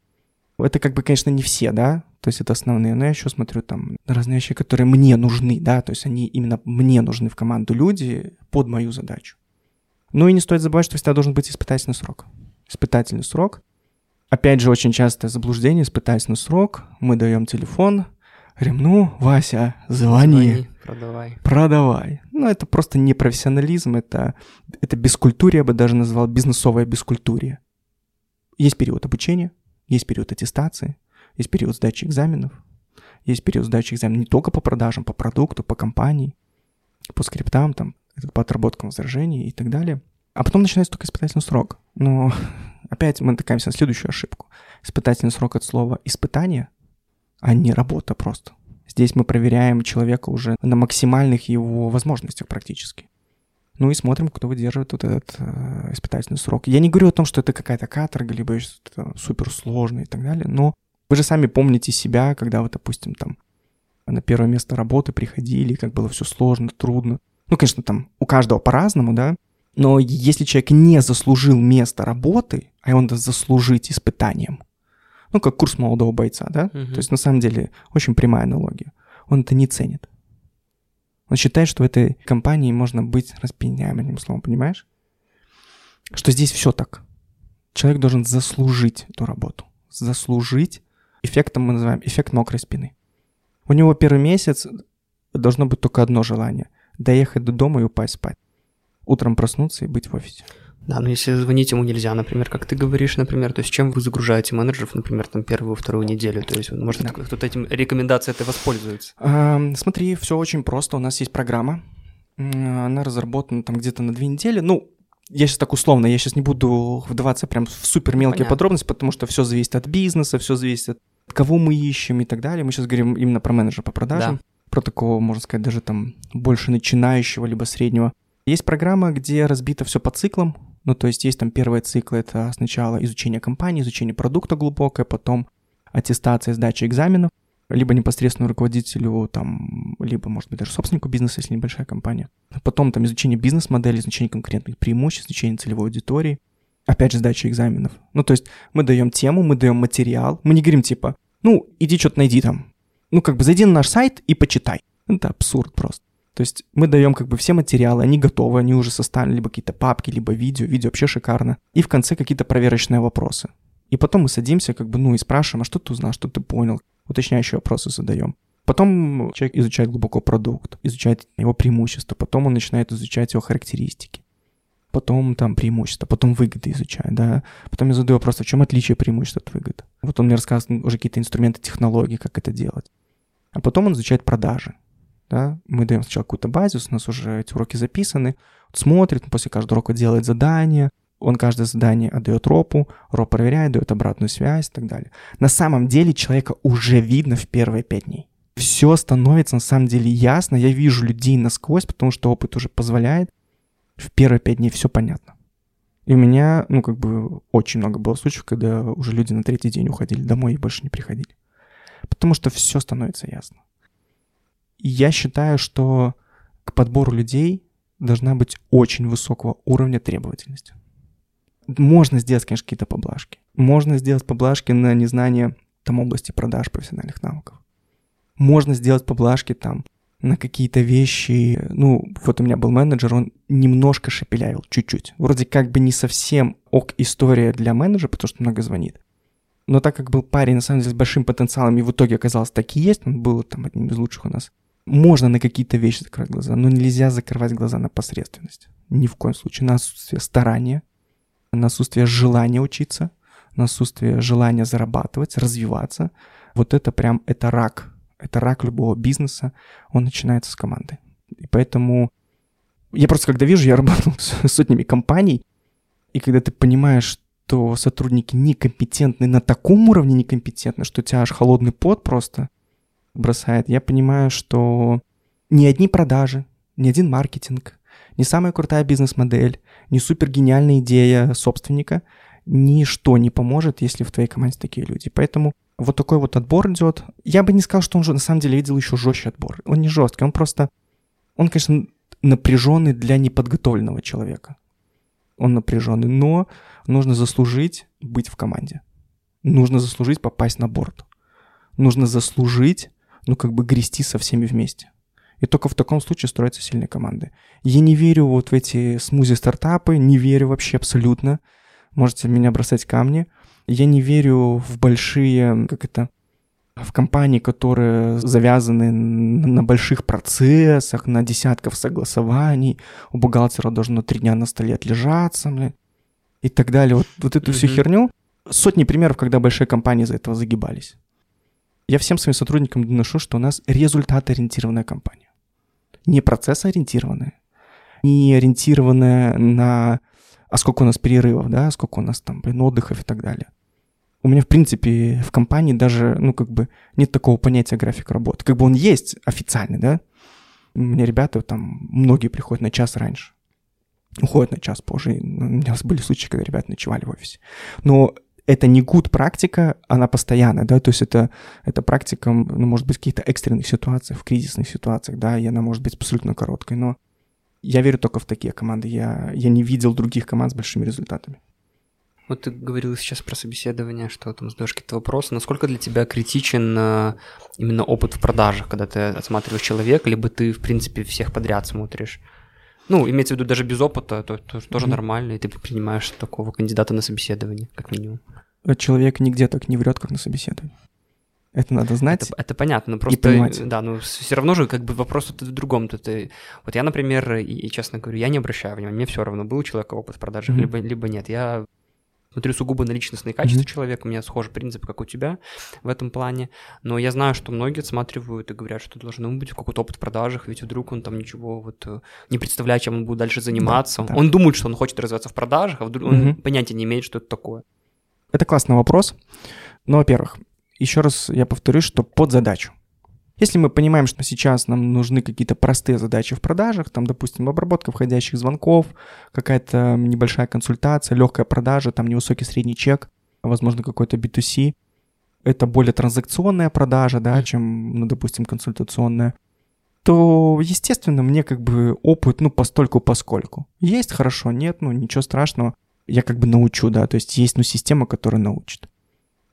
Это как бы, конечно, не все, да, то есть это основные, но я еще смотрю там разные вещи, которые мне нужны, да, то есть они именно мне нужны в команду люди под мою задачу. Ну и не стоит забывать, что всегда должен быть испытательный срок. Испытательный срок. Опять же, очень частое заблуждение, испытательный срок. Мы даем телефон, Говорим, ну, Вася, звони. Звони, продавай. Продавай. Ну, это просто не профессионализм, это, это бескультурие, я бы даже назвал бизнесовое бескультурие. Есть период обучения, есть период аттестации, есть период сдачи экзаменов, есть период сдачи экзаменов не только по продажам, по продукту, по компании, по скриптам, там, по отработкам возражений и так далее. А потом начинается только испытательный срок. Но [laughs] опять мы натыкаемся на следующую ошибку. Испытательный срок от слова «испытание», а не работа просто. Здесь мы проверяем человека уже на максимальных его возможностях практически. Ну и смотрим, кто выдерживает вот этот э, испытательный срок. Я не говорю о том, что это какая-то каторга, либо что-то суперсложное и так далее, но вы же сами помните себя, когда вы, допустим, там на первое место работы приходили, как было все сложно, трудно. Ну, конечно, там у каждого по-разному, да, но если человек не заслужил место работы, а он должен заслужить испытанием, ну, как курс молодого бойца, да, Мгм. то есть на самом деле очень прямая аналогия, он это не ценит. Он считает, что в этой компании можно быть распиняем, одним словом, понимаешь? Что здесь все так. Человек должен заслужить эту работу. Заслужить. Эффектом мы называем эффект мокрой спины. У него первый месяц должно быть только одно желание. Доехать до дома и упасть спать. Утром проснуться и быть в офисе. Да, но если звонить ему нельзя, например, как ты говоришь, например, то есть чем вы загружаете менеджеров, например, там первую, вторую неделю, то есть, может, Да. кто-то этим рекомендацией этой воспользуется. Ам, Смотри, все очень просто. У нас есть программа. Она разработана там где-то на две недели. Ну, я сейчас так условно, я сейчас не буду вдаваться прям в супер мелкие Понятно. подробности, потому что все зависит от бизнеса, все зависит от кого мы ищем и так далее. Мы сейчас говорим именно про менеджера по продажам, Да. про такого, можно сказать, даже там больше начинающего либо среднего. Есть программа, где разбито все по циклам. Ну, то есть есть там первый цикл, это сначала изучение компании, изучение продукта глубокое, потом аттестация, сдача экзаменов, либо непосредственно руководителю, там, либо, может быть, даже собственнику бизнеса, если небольшая компания. Потом там изучение бизнес-модели, изучение конкурентных преимуществ, изучение целевой аудитории, опять же, сдача экзаменов. Ну, то есть мы даем тему, мы даем материал, мы не говорим типа, ну, иди что-то найди там. Ну, как бы зайди на наш сайт и почитай. Это абсурд просто. То есть мы даем как бы все материалы, они готовы, они уже составлены, либо какие-то папки, либо видео, видео вообще шикарно. И в конце какие-то проверочные вопросы. И потом мы садимся, как бы, ну, и спрашиваем, а что ты узнал, что ты понял, уточняющие вопросы задаем. Потом человек изучает глубоко продукт, изучает его преимущества, потом он начинает изучать его характеристики. Потом там преимущества, потом выгоды изучает, да. Потом я задаю вопрос, а в чем отличие преимуществ от выгод? Вот он мне рассказывает уже какие-то инструменты, технологии, как это делать. А потом он изучает продажи. Да? Мы даем сначала какую-то базис, у нас уже эти уроки записаны. Смотрит, после каждого урока делает задание, он каждое задание отдает ропу, роп проверяет, дает обратную связь и так далее. На самом деле человека уже видно в первые пять дней. Все становится на самом деле ясно, я вижу людей насквозь, потому что опыт уже позволяет. В первые пять дней все понятно. И у меня, ну, как бы, очень много было случаев, когда уже люди на третий день уходили домой и больше не приходили. Потому что все становится ясно. И я считаю, что к подбору людей должна быть очень высокого уровня требовательности. Можно сделать, конечно, какие-то поблажки. Можно сделать поблажки на незнание там области продаж профессиональных навыков. Можно сделать поблажки там на какие-то вещи. Ну, вот у меня был менеджер, он немножко шепелявил, чуть-чуть. Вроде как бы не совсем ок история для менеджера, потому что много звонит. Но так как был парень, на самом деле, с большим потенциалом, и в итоге оказалось так и есть, он был там одним из лучших у нас, можно на какие-то вещи закрывать глаза, но нельзя закрывать глаза на посредственность. Ни в коем случае. На отсутствие старания, на отсутствие желания учиться, на отсутствие желания зарабатывать, развиваться. Вот это прям, это рак. Это рак любого бизнеса. Он начинается с команды. И поэтому я просто когда вижу, я работал [laughs] с сотнями компаний, и когда ты понимаешь, что сотрудники некомпетентны на таком уровне некомпетентны, что у тебя аж холодный пот просто бросает, я понимаю, что ни одни продажи, ни один маркетинг, ни самая крутая бизнес-модель, ни супер гениальная идея собственника, ничто не поможет, если в твоей команде такие люди. Поэтому вот такой вот отбор идет. Я бы не сказал, что он же на самом деле видел еще жестче отбор. Он не жесткий, он просто, он, конечно, напряженный для неподготовленного человека. Он напряженный, но нужно заслужить быть в команде. Нужно заслужить попасть на борт. Нужно заслужить, ну, как бы грести со всеми вместе. И только в таком случае строятся сильные команды. Я не верю вот в эти смузи-стартапы, не верю вообще абсолютно. Можете меня бросать камни. Я не верю в большие, как это, в компании, которые завязаны на больших процессах, на десятков согласований, у бухгалтера должно три дня на столе отлежаться, блин, и так далее. Вот, вот эту mm-hmm. всю херню. Сотни примеров, когда большие компании из-за этого загибались. Я всем своим сотрудникам доношу, что у нас результат-ориентированная компания. Не процесс-ориентированная, не ориентированная на а сколько у нас перерывов, да, сколько у нас там, блин, отдыхов и так далее. У меня, в принципе, в компании даже, ну, как бы нет такого понятия график работы. Как бы он есть официальный, да. У меня ребята там, многие приходят на час раньше, уходят на час позже. У меня [laughs] были случаи, когда ребята ночевали в офисе. Но это не good практика, она постоянная, да, то есть это, это практика, ну, может быть, в каких-то экстренных ситуациях, в кризисных ситуациях, да, и она может быть абсолютно короткой, но я верю только в такие команды, я, я не видел других команд с большими результатами. Вот ты говорил сейчас про собеседование, что там задаешь какие-то вопросы. Насколько для тебя критичен э, именно опыт в продажах, когда ты осматриваешь человека, либо ты, в принципе, всех подряд смотришь? Ну, имеется в виду даже без опыта, то, то тоже mm-hmm. нормально, и ты принимаешь такого кандидата на собеседование, как минимум. Человек нигде так не врет, как на собеседовании. Это надо знать. Это, это понятно, но просто, понимать. да, но все равно же как бы вопрос в другом. -то. Ты, вот я, например, и, и честно говорю, я не обращаю внимания, мне все равно, был у человека опыт в продажах, mm-hmm. либо, либо нет. Я смотрю сугубо на личностные качества mm-hmm. человека, у меня схожий принцип, как у тебя в этом плане, но я знаю, что многие отсматривают и говорят, что должно быть какой-то опыт в продажах, ведь вдруг он там ничего вот э, не представляет, чем он будет дальше заниматься. Да, да. Он думает, что он хочет развиваться в продажах, а вдруг mm-hmm. он понятия не имеет, что это такое. Это классный вопрос. Ну, во-первых, еще раз я повторюсь, что под задачу. Если мы понимаем, что сейчас нам нужны какие-то простые задачи в продажах, там, допустим, обработка входящих звонков, какая-то небольшая консультация, легкая продажа, там невысокий средний чек, возможно, какой-то B2C, это более транзакционная продажа, да, чем, ну, допустим, консультационная, то, естественно, мне как бы опыт, ну, постольку поскольку. Есть хорошо, нет, ну, ничего страшного, я как бы научу, да, то есть есть, ну, система, которая научит.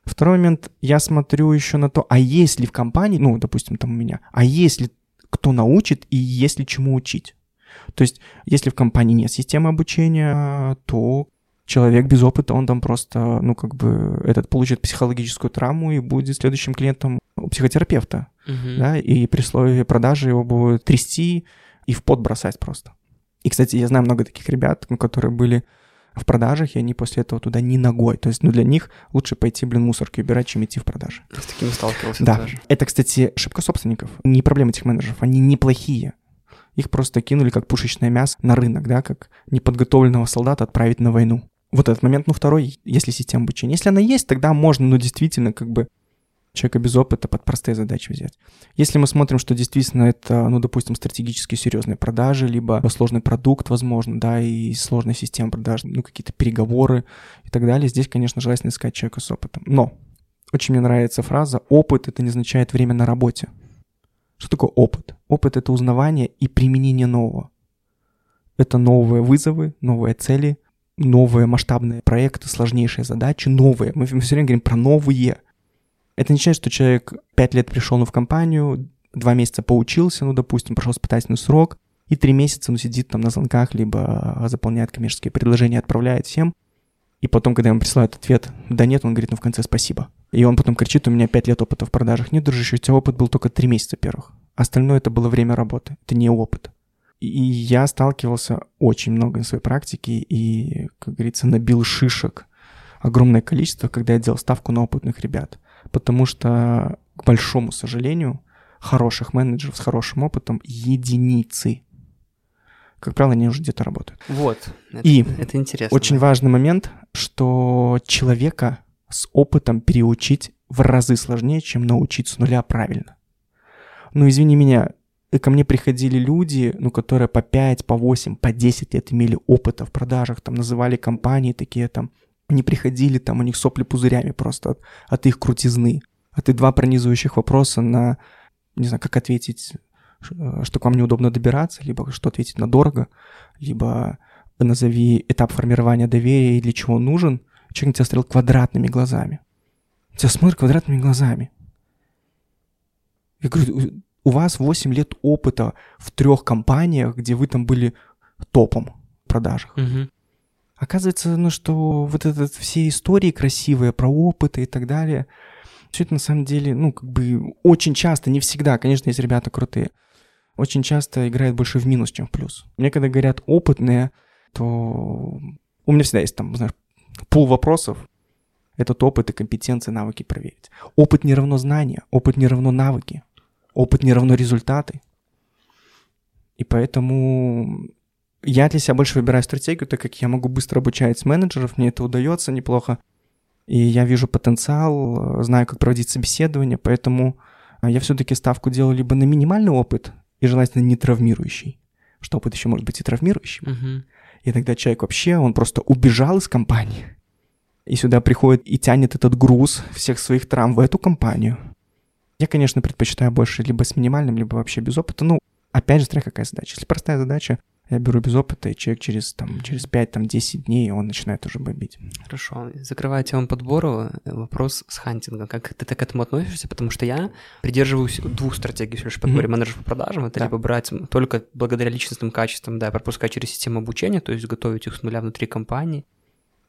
Второй момент, я смотрю еще на то, а есть ли в компании, ну, допустим, там у меня, а есть ли кто научит и есть ли чему учить. То есть, если в компании нет системы обучения, то человек без опыта, он там просто, ну, как бы, этот получит психологическую травму и будет следующим клиентом у психотерапевта, uh-huh. да, и при слове продажи его будет трясти и в пот бросать просто. И, кстати, я знаю много таких ребят, которые были в продажах, и они после этого туда не ногой. То есть, ну, для них лучше пойти, блин, мусорки убирать, чем идти в продажи. С такими сталкивался да. тоже. Это, кстати, ошибка собственников. Не проблема этих менеджеров. Они неплохие. Их просто кинули как пушечное мясо на рынок, да, как неподготовленного солдата отправить на войну. Вот этот момент, ну, второй, если система обучения. Если она есть, тогда можно, ну, действительно, как бы человека без опыта под простые задачи взять. Если мы смотрим, что действительно это, ну, допустим, стратегически серьезные продажи, либо сложный продукт, возможно, да, и сложная система продаж, ну, какие-то переговоры и так далее, здесь, конечно, желательно искать человека с опытом. Но очень мне нравится фраза «опыт — это не означает время на работе». Что такое опыт? Опыт — это узнавание и применение нового. Это новые вызовы, новые цели, новые масштабные проекты, сложнейшие задачи, новые. Мы, все время говорим про новые — это не означает, что человек пять лет пришел ну, в компанию, два месяца поучился, ну, допустим, прошел испытательный срок, и три месяца, ну, сидит там на звонках, либо заполняет коммерческие предложения, отправляет всем. И потом, когда ему присылают ответ «да нет», он говорит, ну, в конце «спасибо». И он потом кричит, у меня пять лет опыта в продажах. Нет, дружище, у тебя опыт был только три месяца первых. Остальное это было время работы, это не опыт. И я сталкивался очень много на своей практике и, как говорится, набил шишек огромное количество, когда я делал ставку на опытных ребят потому что, к большому сожалению, хороших менеджеров с хорошим опытом единицы. Как правило, они уже где-то работают. Вот. Это, И это интересно. Очень важный момент, что человека с опытом переучить в разы сложнее, чем научить с нуля правильно. Ну, извини меня, ко мне приходили люди, ну, которые по 5, по 8, по 10 лет имели опыта в продажах, там называли компании такие там не приходили, там у них сопли пузырями просто от, от их крутизны. А ты два пронизывающих вопроса на, не знаю, как ответить, что к вам неудобно добираться, либо что ответить на дорого, либо назови этап формирования доверия и для чего он нужен. Человек на тебя смотрел квадратными глазами. Тебя смотрит квадратными глазами. Я говорю, у вас 8 лет опыта в трех компаниях, где вы там были топом в продажах. Угу. Оказывается, ну что вот это все истории красивые про опыты и так далее, Все это на самом деле, ну, как бы очень часто, не всегда, конечно, есть ребята крутые, очень часто играет больше в минус, чем в плюс. Мне когда говорят опытные, то у меня всегда есть там, знаешь, пол вопросов, этот опыт и компетенции, навыки проверить. Опыт не равно знания, опыт не равно навыки, опыт не равно результаты. И поэтому я для себя больше выбираю стратегию, так как я могу быстро обучать менеджеров, мне это удается неплохо. И я вижу потенциал, знаю, как проводить собеседование, поэтому я все-таки ставку делаю либо на минимальный опыт, и желательно не травмирующий, что опыт еще может быть и травмирующим. Uh-huh. И тогда человек вообще, он просто убежал из компании, и сюда приходит и тянет этот груз всех своих травм в эту компанию. Я, конечно, предпочитаю больше либо с минимальным, либо вообще без опыта. Ну, опять же, смотря какая задача. Если простая задача, я беру без опыта, и человек через, там, через 5-10 дней, он начинает уже бомбить. Хорошо. Закрывая тему подбора, вопрос с хантингом. Как ты к этому относишься? Потому что я придерживаюсь двух стратегий в подборе mm-hmm. менеджеров по продажам. Это да. либо брать только благодаря личностным качествам, да, пропускать через систему обучения, то есть готовить их с нуля внутри компании,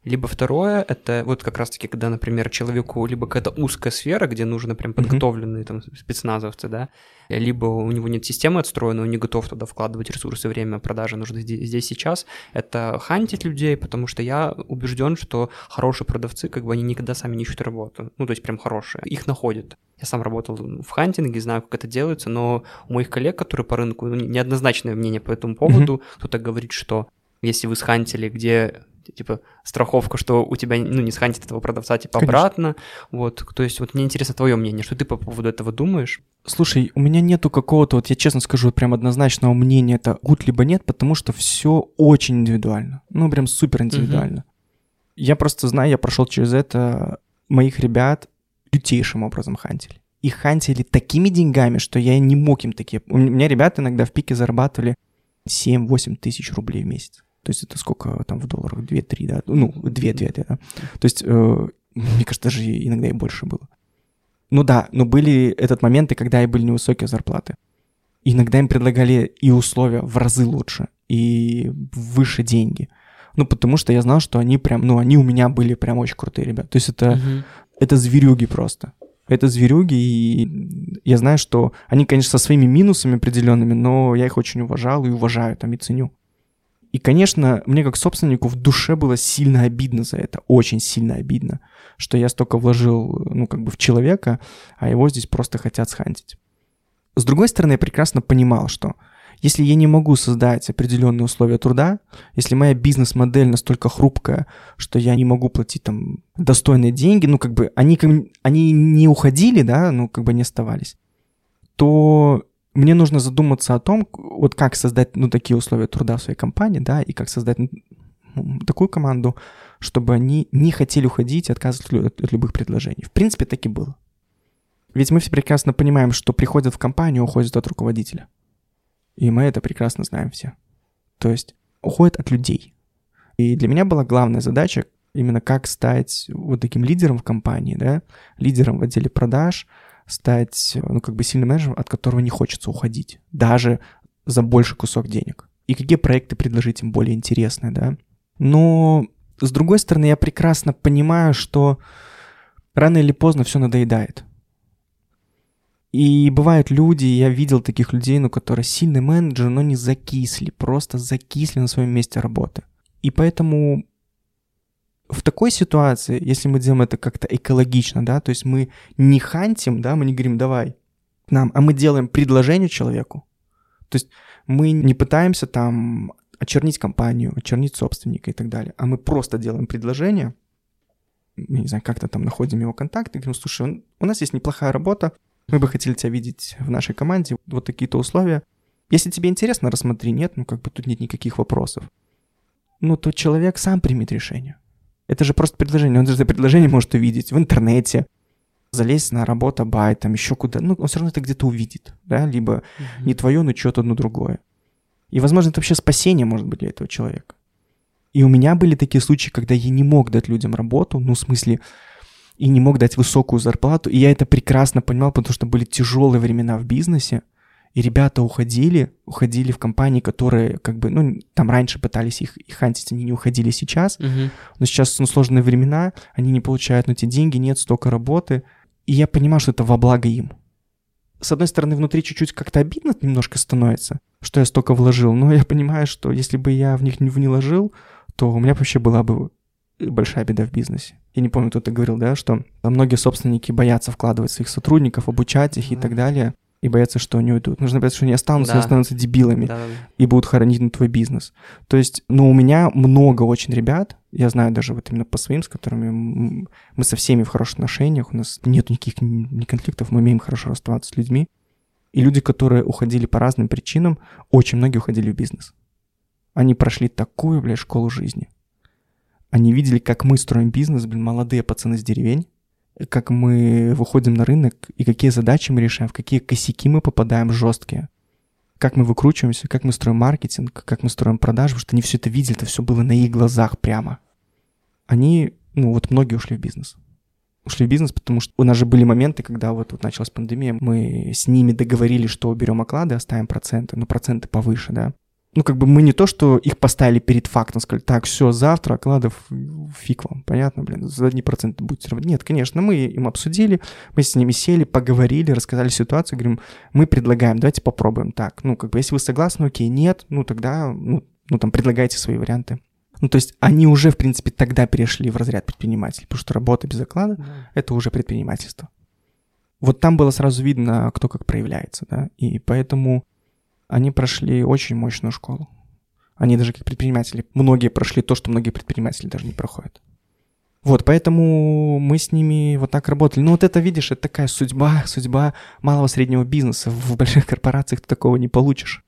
либо второе, это вот как раз-таки, когда, например, человеку либо какая-то узкая сфера, где нужны прям подготовленные там спецназовцы, да, либо у него нет системы отстроенной, он не готов туда вкладывать ресурсы, время продажи нужно здесь, здесь сейчас, это хантить людей, потому что я убежден, что хорошие продавцы, как бы они никогда сами не ищут работу, ну, то есть прям хорошие, их находят. Я сам работал в хантинге, знаю, как это делается, но у моих коллег, которые по рынку, ну, неоднозначное мнение по этому поводу, mm-hmm. кто-то говорит, что если вы схантили, где типа страховка, что у тебя ну, не схантит этого продавца типа Конечно. обратно. Вот, то есть вот мне интересно твое мнение, что ты по поводу этого думаешь? Слушай, у меня нету какого-то, вот я честно скажу, прям однозначного мнения, это гуд либо нет, потому что все очень индивидуально. Ну, прям супер индивидуально. Угу. Я просто знаю, я прошел через это, моих ребят лютейшим образом хантили. И хантили такими деньгами, что я не мог им такие... У меня ребята иногда в пике зарабатывали 7-8 тысяч рублей в месяц. То есть это сколько там в долларах? 2-3, да? Ну, 2-2, да. То есть, э, мне кажется, даже иногда и больше было. Ну да, но были этот моменты, когда и были невысокие зарплаты. Иногда им предлагали и условия в разы лучше, и выше деньги. Ну, потому что я знал, что они прям, ну, они у меня были прям очень крутые ребята. То есть это, uh-huh. это зверюги просто. Это зверюги, и я знаю, что они, конечно, со своими минусами определенными, но я их очень уважал и уважаю там и ценю. И, конечно, мне как собственнику в душе было сильно обидно за это, очень сильно обидно, что я столько вложил, ну, как бы в человека, а его здесь просто хотят схантить. С другой стороны, я прекрасно понимал, что если я не могу создать определенные условия труда, если моя бизнес-модель настолько хрупкая, что я не могу платить там достойные деньги, ну, как бы они, они не уходили, да, ну, как бы не оставались, то мне нужно задуматься о том, вот как создать, ну, такие условия труда в своей компании, да, и как создать такую команду, чтобы они не хотели уходить и отказывать от, от любых предложений. В принципе, так и было. Ведь мы все прекрасно понимаем, что приходят в компанию, уходят от руководителя. И мы это прекрасно знаем все. То есть уходят от людей. И для меня была главная задача именно как стать вот таким лидером в компании, да, лидером в отделе продаж, стать, ну, как бы сильным менеджером, от которого не хочется уходить, даже за больший кусок денег. И какие проекты предложить им более интересные, да. Но, с другой стороны, я прекрасно понимаю, что рано или поздно все надоедает. И бывают люди, я видел таких людей, ну, которые сильный менеджер, но не закисли, просто закисли на своем месте работы. И поэтому в такой ситуации, если мы делаем это как-то экологично, да, то есть мы не хантим, да, мы не говорим «давай нам», а мы делаем предложение человеку. То есть мы не пытаемся там очернить компанию, очернить собственника и так далее, а мы просто делаем предложение, не знаю, как-то там находим его контакты, говорим, слушай, у нас есть неплохая работа, мы бы хотели тебя видеть в нашей команде, вот такие-то условия. Если тебе интересно, рассмотри, нет, ну как бы тут нет никаких вопросов. Ну, то человек сам примет решение. Это же просто предложение. Он же это предложение может увидеть в интернете, залезть на работа бай, там еще куда. Ну, он все равно это где-то увидит, да, либо угу. не твое, но что-то одно другое. И, возможно, это вообще спасение может быть для этого человека. И у меня были такие случаи, когда я не мог дать людям работу, ну, в смысле, и не мог дать высокую зарплату, и я это прекрасно понимал, потому что были тяжелые времена в бизнесе, и ребята уходили, уходили в компании, которые как бы, ну, там раньше пытались их, их хантить, они не уходили сейчас, угу. но сейчас ну, сложные времена, они не получают ну, эти деньги, нет столько работы, И я понимал, что это во благо им. С одной стороны, внутри чуть-чуть как-то обидно немножко становится, что я столько вложил, но я понимаю, что если бы я в них не вложил, то у меня вообще была бы большая беда в бизнесе. Я не помню, кто это говорил, да, что многие собственники боятся вкладывать своих сотрудников, обучать их mm-hmm. и так далее, и боятся, что они уйдут. Нужно бояться, что они останутся да. и останутся дебилами да. и будут хоронить на твой бизнес. То есть, ну, у меня много очень ребят, я знаю даже вот именно по своим, с которыми мы со всеми в хороших отношениях, у нас нет никаких ни конфликтов, мы умеем хорошо расставаться с людьми. И люди, которые уходили по разным причинам, очень многие уходили в бизнес. Они прошли такую, блядь, школу жизни. Они видели, как мы строим бизнес, блин, молодые пацаны с деревень, как мы выходим на рынок и какие задачи мы решаем, в какие косяки мы попадаем жесткие, как мы выкручиваемся, как мы строим маркетинг, как мы строим продажи, потому что они все это видели, это все было на их глазах прямо. Они, ну вот многие ушли в бизнес. Ушли в бизнес, потому что у нас же были моменты, когда вот, вот началась пандемия, мы с ними договорились, что берем оклады, оставим проценты, но проценты повыше, да ну, как бы мы не то, что их поставили перед фактом, сказали, так, все, завтра окладов фиг вам, понятно, блин, за одни проценты будете работать. Нет, конечно, мы им обсудили, мы с ними сели, поговорили, рассказали ситуацию, говорим, мы предлагаем, давайте попробуем так. Ну, как бы, если вы согласны, окей, нет, ну, тогда, ну, ну там, предлагайте свои варианты. Ну, то есть они уже, в принципе, тогда перешли в разряд предпринимателей, потому что работа без оклада да. — это уже предпринимательство. Вот там было сразу видно, кто как проявляется, да, и поэтому они прошли очень мощную школу. Они даже как предприниматели, многие прошли то, что многие предприниматели даже не проходят. Вот, поэтому мы с ними вот так работали. Ну вот это, видишь, это такая судьба, судьба малого среднего бизнеса. В больших корпорациях ты такого не получишь.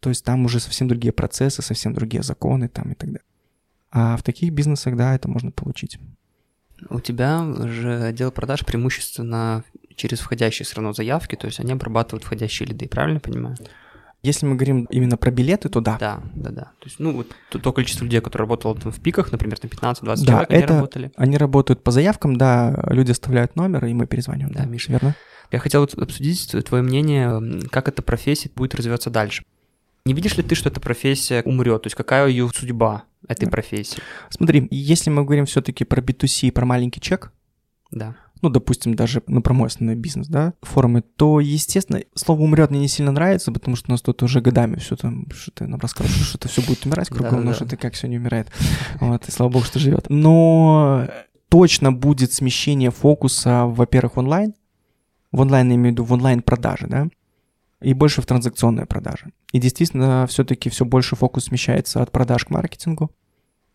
То есть там уже совсем другие процессы, совсем другие законы там и так далее. А в таких бизнесах, да, это можно получить. У тебя же отдел продаж преимущественно через входящие все равно заявки, то есть они обрабатывают входящие лиды, правильно понимаю? Если мы говорим именно про билеты, то да. Да, да, да. То есть, ну, вот то, то количество людей, которые работало там в пиках, например, там 15-20 да, человек, это, они работали. Они работают по заявкам, да, люди оставляют номер, и мы перезваниваем. Да, да Миша. Верно? Я хотел вот обсудить твое мнение, как эта профессия будет развиваться дальше. Не видишь ли ты, что эта профессия умрет? То есть какая ее судьба этой да. профессии? Смотри, если мы говорим все-таки про B2C и про маленький чек, да ну, допустим, даже, про мой основной бизнес, да, форумы, то, естественно, слово «умрет» мне не сильно нравится, потому что у нас тут уже годами все там, что ты нам рассказываешь, что это все будет умирать кругом, но что-то как все не умирает. Вот, и слава богу, что живет. Но точно будет смещение фокуса, во-первых, онлайн. В онлайн я имею в виду в онлайн-продажи, да, и больше в транзакционные продажи. И действительно, все-таки все больше фокус смещается от продаж к маркетингу.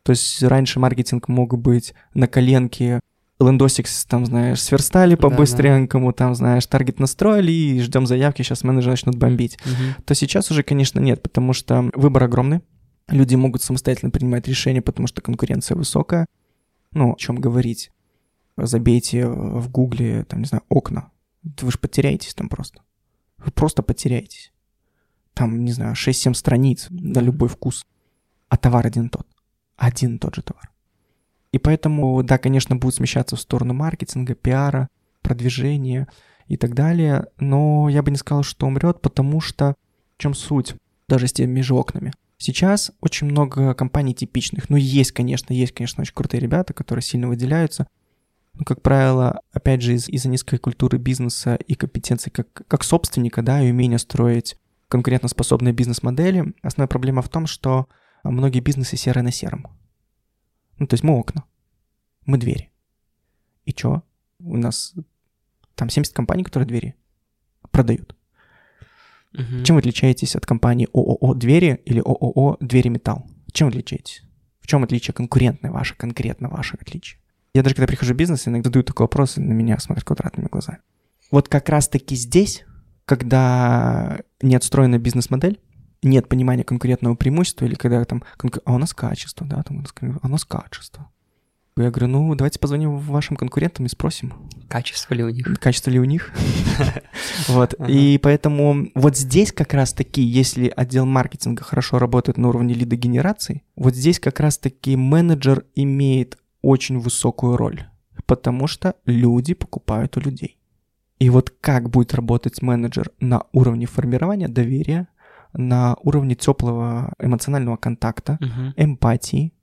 То есть раньше маркетинг мог быть на коленке лендосик, там, знаешь, сверстали по-быстренькому, там, знаешь, таргет настроили и ждем заявки, сейчас менеджеры начнут бомбить. Mm-hmm. То сейчас уже, конечно, нет, потому что выбор огромный. Люди могут самостоятельно принимать решения, потому что конкуренция высокая. Ну, о чем говорить? Забейте в гугле, там, не знаю, окна. Вы же потеряетесь там просто. Вы просто потеряетесь. Там, не знаю, 6-7 страниц на любой вкус. А товар один тот. Один тот же товар. И поэтому, да, конечно, будет смещаться в сторону маркетинга, пиара, продвижения и так далее, но я бы не сказал, что умрет, потому что в чем суть, даже с теми же окнами. Сейчас очень много компаний типичных, ну есть, конечно, есть, конечно, очень крутые ребята, которые сильно выделяются, но, как правило, опять же, из- из-за низкой культуры бизнеса и компетенции как, как собственника, да, и умения строить конкурентоспособные бизнес-модели, основная проблема в том, что многие бизнесы серые на сером. Ну, то есть мы окна, мы двери. И чё? У нас там 70 компаний, которые двери продают. Угу. Чем вы отличаетесь от компании ООО «Двери» или ООО «Двери Металл»? Чем вы отличаетесь? В чем отличие конкурентное ваше, конкретно ваше отличие? Я даже когда прихожу в бизнес, иногда даю такой вопрос, и на меня смотрят квадратными глазами. Вот как раз-таки здесь, когда не отстроена бизнес-модель, нет понимания конкурентного преимущества, или когда там, а у нас качество, да, там, а у нас качество. Я говорю, ну, давайте позвоним вашим конкурентам и спросим. Качество ли у них? [laughs] Качество ли у них. [laughs] Вот. И поэтому вот здесь как раз-таки, если отдел маркетинга хорошо работает на уровне лидогенерации, вот здесь как раз-таки менеджер имеет очень высокую роль, потому что люди покупают у людей. И вот как будет работать менеджер на уровне формирования доверия, на уровне теплого эмоционального контакта, uh-huh. эмпатии,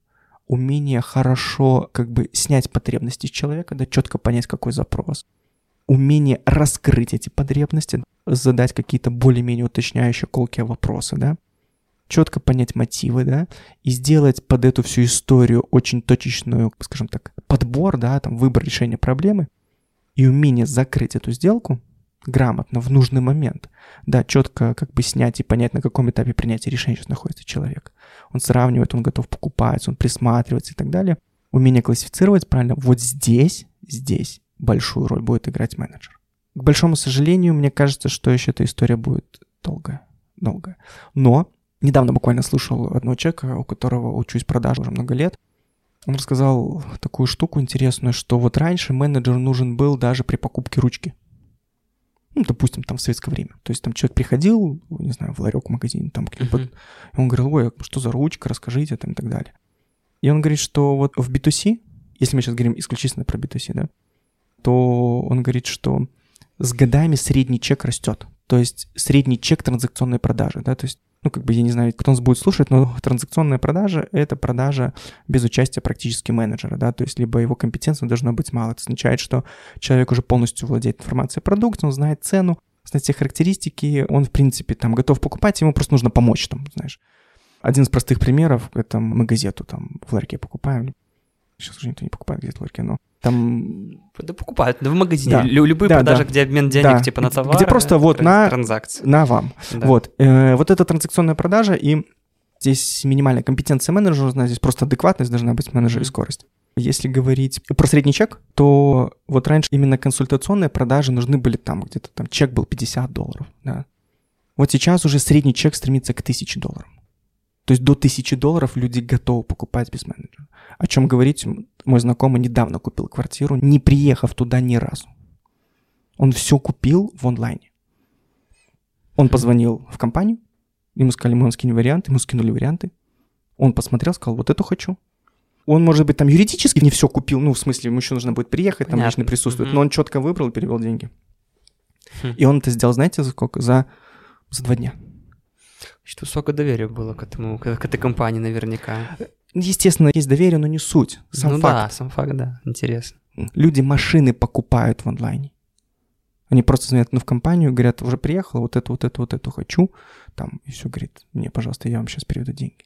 умение хорошо как бы снять потребности человека, да, четко понять, какой запрос. умение раскрыть эти потребности, задать какие-то более-менее уточняющие колкие вопросы, да, четко понять мотивы, да, и сделать под эту всю историю очень точечную, скажем так, подбор, да, там, выбор решения проблемы и умение закрыть эту сделку грамотно, в нужный момент. Да, четко как бы снять и понять, на каком этапе принятия решения сейчас находится человек. Он сравнивает, он готов покупать, он присматривается и так далее. Умение классифицировать правильно. Вот здесь, здесь большую роль будет играть менеджер. К большому сожалению, мне кажется, что еще эта история будет долгая. Долгая. Но недавно буквально слушал одного человека, у которого учусь продажи уже много лет. Он рассказал такую штуку интересную, что вот раньше менеджер нужен был даже при покупке ручки. Ну, допустим, там в советское время. То есть там человек приходил, не знаю, в ларек в магазин, там, uh-huh. и он говорил, ой, а что за ручка, расскажите, там, и так далее. И он говорит, что вот в B2C, если мы сейчас говорим исключительно про B2C, да, то он говорит, что с годами средний чек растет. То есть средний чек транзакционной продажи, да, то есть ну, как бы, я не знаю, кто нас будет слушать, но [laughs] транзакционная продажа — это продажа без участия практически менеджера, да, то есть либо его компетенции должно быть мало. Это означает, что человек уже полностью владеет информацией о продукте, он знает цену, знает все характеристики, он, в принципе, там готов покупать, ему просто нужно помочь, там, знаешь. Один из простых примеров — это мы газету там в ларьке покупаем, Сейчас уже никто не покупает где-то ларьки, но там... Да покупают, да в магазине. Да. Любые да, продажи, да. где обмен денег да. типа на товар. Где просто вот на... Транзакции. На вам. Да. Вот. Э, вот это транзакционная продажа, и здесь минимальная компетенция менеджера нужна, здесь просто адекватность должна быть менеджера mm-hmm. и скорость. Если говорить про средний чек, то вот раньше именно консультационные продажи нужны были там где-то там чек был 50 долларов, да. Вот сейчас уже средний чек стремится к 1000 долларов. То есть до 1000 долларов люди готовы покупать без менеджера. О чем говорить, мой знакомый недавно купил квартиру, не приехав туда ни разу. Он все купил в онлайне. Он позвонил в компанию, ему сказали, мы вам скинем варианты, ему скинули варианты. Он посмотрел, сказал, вот это хочу. Он, может быть, там юридически не все купил, ну, в смысле, ему еще нужно будет приехать, там лично присутствует, mm-hmm. но он четко выбрал и перевел деньги. Mm-hmm. И он это сделал, знаете, за сколько? За, за два дня. Что высокое доверие было к этому, к, к этой компании наверняка. Естественно, есть доверие, но не суть. Сам ну факт. да, сам факт, да, интересно. Люди машины покупают в онлайне. Они просто звонят ну, в компанию, говорят, уже приехал, вот это, вот это, вот это хочу. Там, и все, говорит, мне, пожалуйста, я вам сейчас переведу деньги.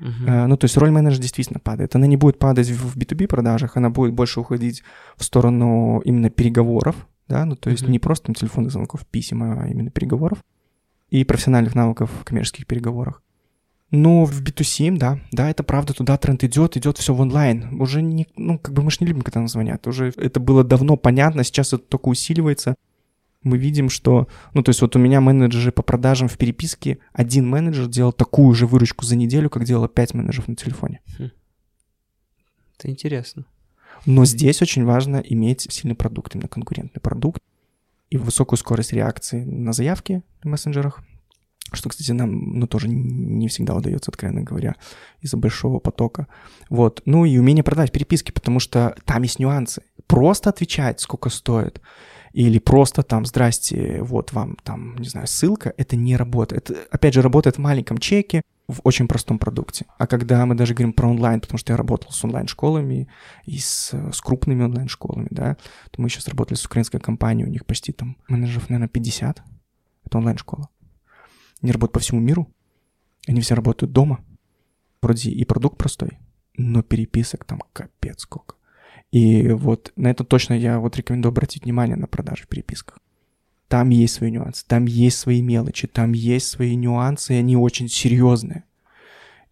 Uh-huh. Uh, ну, то есть роль менеджера действительно падает. Она не будет падать в B2B продажах, она будет больше уходить в сторону именно переговоров, да, ну, то есть uh-huh. не просто там телефонных звонков, писем, а именно переговоров и профессиональных навыков в коммерческих переговорах. Ну, в B2C, да, да, это правда, туда тренд идет, идет все в онлайн. Уже не, ну, как бы мы же не любим, когда нам звонят. Уже это было давно понятно, сейчас это только усиливается. Мы видим, что, ну, то есть вот у меня менеджеры по продажам в переписке, один менеджер делал такую же выручку за неделю, как делало пять менеджеров на телефоне. Хм. Это интересно. Но здесь очень важно иметь сильный продукт, именно конкурентный продукт и высокую скорость реакции на заявки в мессенджерах, что, кстати, нам ну, тоже не всегда удается, откровенно говоря, из-за большого потока. Вот. Ну и умение продавать переписки, потому что там есть нюансы. Просто отвечать, сколько стоит, или просто там, здрасте, вот вам там, не знаю, ссылка, это не работает. Это, опять же, работает в маленьком чеке, в очень простом продукте. А когда мы даже говорим про онлайн, потому что я работал с онлайн-школами и с, с крупными онлайн-школами, да, то мы сейчас работали с украинской компанией, у них почти там менеджеров, наверное, 50. Это онлайн-школа. Они работают по всему миру. Они все работают дома. Вроде и продукт простой, но переписок там капец сколько. И вот на это точно я вот рекомендую обратить внимание на продажи в переписках. Там есть свои нюансы, там есть свои мелочи, там есть свои нюансы, и они очень серьезные.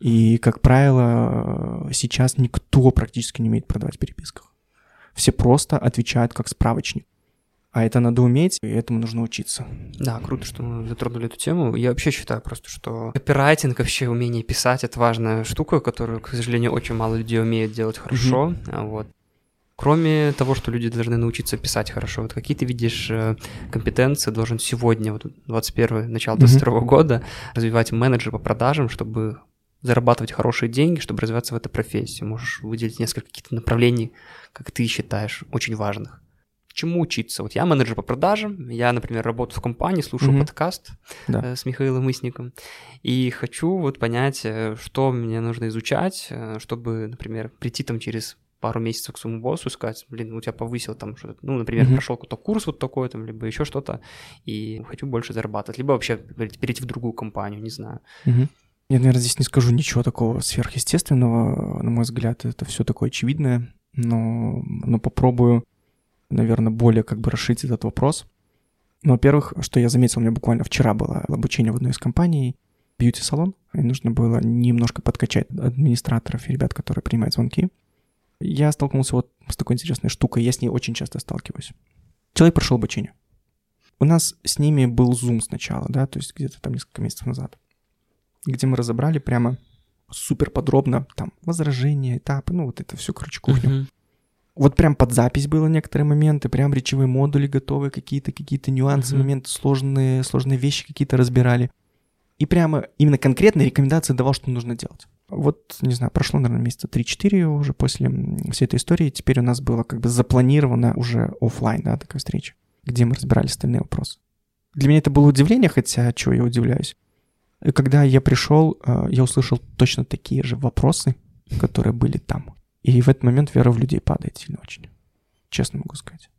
И, как правило, сейчас никто практически не умеет продавать в переписках. Все просто отвечают как справочник. А это надо уметь, и этому нужно учиться. Да, круто, что мы затронули эту тему. Я вообще считаю просто, что копирайтинг, вообще умение писать, это важная штука, которую, к сожалению, очень мало людей умеют делать хорошо. Mm-hmm. Вот. Кроме того, что люди должны научиться писать хорошо, вот какие ты видишь э, компетенции должен сегодня, вот 21 начало 22 mm-hmm. года, развивать менеджер по продажам, чтобы зарабатывать хорошие деньги, чтобы развиваться в этой профессии. Можешь выделить несколько каких-то направлений, как ты считаешь, очень важных. Чему учиться? Вот я менеджер по продажам, я, например, работаю в компании, слушаю mm-hmm. подкаст да. э, с Михаилом Мысником, и хочу вот понять, э, что мне нужно изучать, э, чтобы, например, прийти там через пару месяцев к своему боссу сказать, блин, у тебя повысил там что-то, ну, например, mm-hmm. прошел какой-то курс вот такой, там, либо еще что-то, и хочу больше зарабатывать, либо вообще перейти в другую компанию, не знаю. Mm-hmm. Я, наверное, здесь не скажу ничего такого сверхъестественного, на мой взгляд, это все такое очевидное, но, но попробую, наверное, более как бы расширить этот вопрос. Ну, во-первых, что я заметил, у меня буквально вчера было обучение в одной из компаний, бьюти-салон, и нужно было немножко подкачать администраторов и ребят, которые принимают звонки. Я столкнулся вот с такой интересной штукой, я с ней очень часто сталкиваюсь. Человек прошел обучение. У нас с ними был Zoom сначала, да, то есть где-то там несколько месяцев назад, где мы разобрали прямо супер подробно там возражения, этапы, ну вот это все, короче, кухню. Uh-huh. Вот прям под запись было некоторые моменты, прям речевые модули готовы, какие-то какие-то нюансы, uh-huh. моменты сложные, сложные вещи какие-то разбирали. И прямо именно конкретные рекомендации давал, что нужно делать. Вот, не знаю, прошло, наверное, месяца 3-4 уже после всей этой истории. Теперь у нас было как бы запланировано уже офлайн, да, такая встреча, где мы разбирали остальные вопросы. Для меня это было удивление, хотя чего я удивляюсь. И когда я пришел, э, я услышал точно такие же вопросы, которые были там. И в этот момент вера в людей падает сильно очень. Честно могу сказать.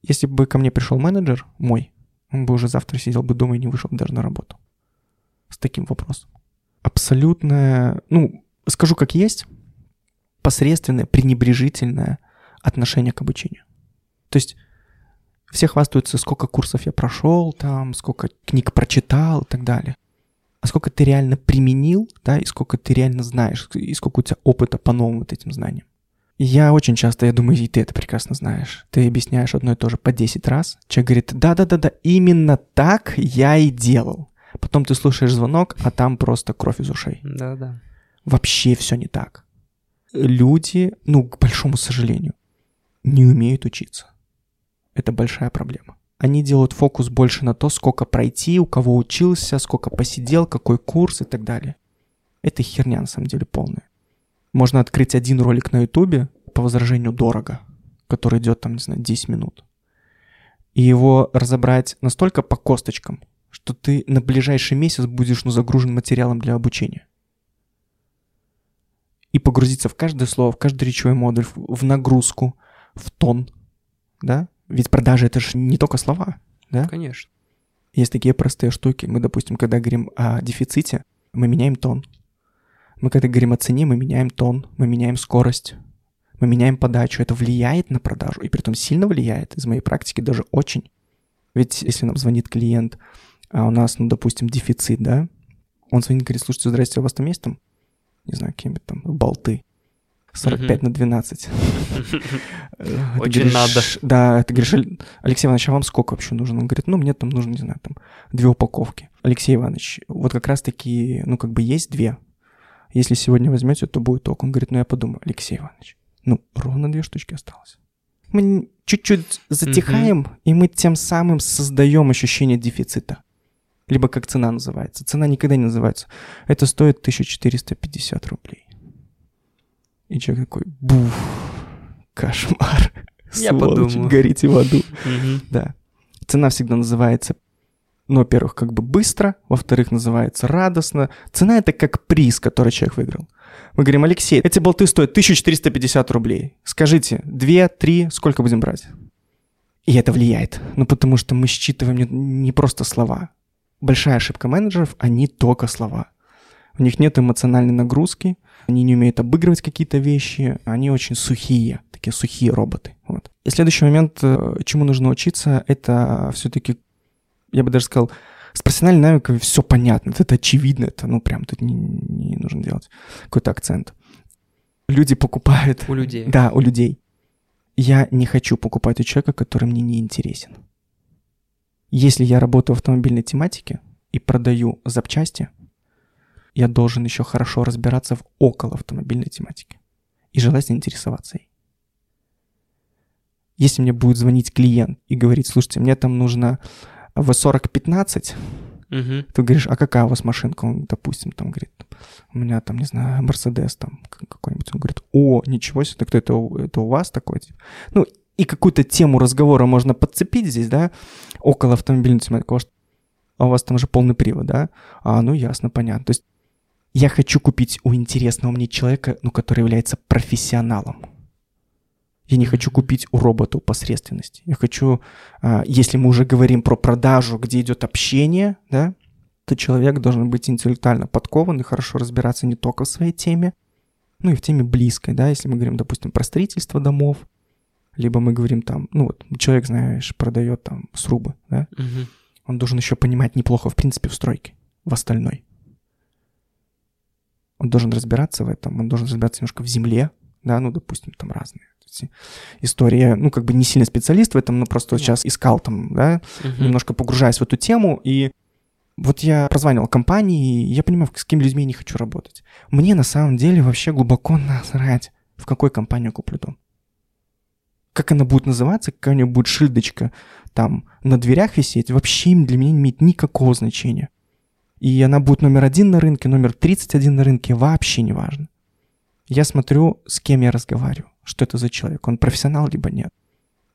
Если бы ко мне пришел менеджер мой, он бы уже завтра сидел бы дома и не вышел бы даже на работу. С таким вопросом абсолютное, ну, скажу как есть, посредственное, пренебрежительное отношение к обучению. То есть все хвастаются, сколько курсов я прошел, там, сколько книг прочитал и так далее. А сколько ты реально применил, да, и сколько ты реально знаешь, и сколько у тебя опыта по новым вот этим знаниям. Я очень часто, я думаю, и ты это прекрасно знаешь. Ты объясняешь одно и то же по 10 раз. Человек говорит, да-да-да-да, именно так я и делал. Потом ты слушаешь звонок, а там просто кровь из ушей. Да-да. Вообще все не так. Люди, ну, к большому сожалению, не умеют учиться. Это большая проблема. Они делают фокус больше на то, сколько пройти, у кого учился, сколько посидел, какой курс и так далее. Это херня на самом деле полная. Можно открыть один ролик на ютубе по возражению дорого, который идет там, не знаю, 10 минут. И его разобрать настолько по косточкам, что ты на ближайший месяц будешь ну, загружен материалом для обучения. И погрузиться в каждое слово, в каждый речевой модуль, в нагрузку, в тон, да? Ведь продажи это же не только слова, да? Конечно. Есть такие простые штуки. Мы, допустим, когда говорим о дефиците, мы меняем тон. Мы когда говорим о цене, мы меняем тон, мы меняем скорость, мы меняем подачу. Это влияет на продажу, и при этом сильно влияет, из моей практики даже очень. Ведь если нам звонит клиент, а у нас, ну, допустим, дефицит, да, он звонит, говорит, слушайте, здрасте, у вас там есть там, не знаю, какие-нибудь там болты, 45 на 12. [laughs] Очень надо. Да, ты говоришь, Алексей Иванович, а вам сколько вообще нужно? Он говорит, ну, мне там нужно, не знаю, там, две упаковки. Алексей Иванович, вот как раз-таки, ну, как бы есть две. Если сегодня возьмете, то будет ток. Он говорит, ну, я подумаю, Алексей Иванович, ну, ровно две штучки осталось. Мы чуть-чуть затихаем, и мы тем самым создаем ощущение дефицита либо как цена называется. Цена никогда не называется. Это стоит 1450 рублей. И человек такой, буф, кошмар. Я Сволочь, подумал. горите в аду. Да. Цена всегда называется, ну, во-первых, как бы быстро, во-вторых, называется радостно. Цена — это как приз, который человек выиграл. Мы говорим, Алексей, эти болты стоят 1450 рублей. Скажите, две, три, сколько будем брать? И это влияет. Ну, потому что мы считываем не, не просто слова, большая ошибка менеджеров, они только слова. У них нет эмоциональной нагрузки, они не умеют обыгрывать какие-то вещи, они очень сухие, такие сухие роботы. Вот. И следующий момент, э, чему нужно учиться, это все-таки, я бы даже сказал, с профессиональной навыками все понятно, это очевидно, это ну прям тут не, не нужно делать какой-то акцент. Люди покупают... У людей. Да, у людей. Я не хочу покупать у человека, который мне не интересен. Если я работаю в автомобильной тематике и продаю запчасти, я должен еще хорошо разбираться в около автомобильной тематике и желательно интересоваться ей. Если мне будет звонить клиент и говорить, слушайте, мне там нужно V4015, угу. ты говоришь, а какая у вас машинка? Он, допустим, там говорит, у меня там, не знаю, Мерседес там какой-нибудь. Он говорит, о, ничего себе, так это, это у вас такой? Ну, и какую-то тему разговора можно подцепить здесь, да, около автомобильной тематики. А у вас там же полный привод, да? А, ну ясно, понятно. То есть я хочу купить у интересного мне человека, ну, который является профессионалом. Я не хочу купить у робота посредственности. Я хочу, а, если мы уже говорим про продажу, где идет общение, да, то человек должен быть интеллектуально подкован и хорошо разбираться не только в своей теме, ну и в теме близкой, да, если мы говорим, допустим, про строительство домов, либо мы говорим там, ну вот человек, знаешь, продает там срубы, да, угу. он должен еще понимать неплохо, в принципе, в стройке, в остальной. Он должен разбираться в этом, он должен разбираться немножко в земле, да, ну, допустим, там разные история, ну, как бы не сильно специалист в этом, но просто вот сейчас искал там, да, угу. немножко погружаясь в эту тему, и вот я прозванивал компании, и я понимаю, с какими людьми я не хочу работать. Мне на самом деле вообще глубоко [laughs] насрать, в какой компанию куплю дом. Как она будет называться, какая у нее будет шильдочка там на дверях висеть, вообще для меня не имеет никакого значения. И она будет номер один на рынке, номер 31 на рынке, вообще не важно. Я смотрю, с кем я разговариваю, что это за человек. Он профессионал, либо нет.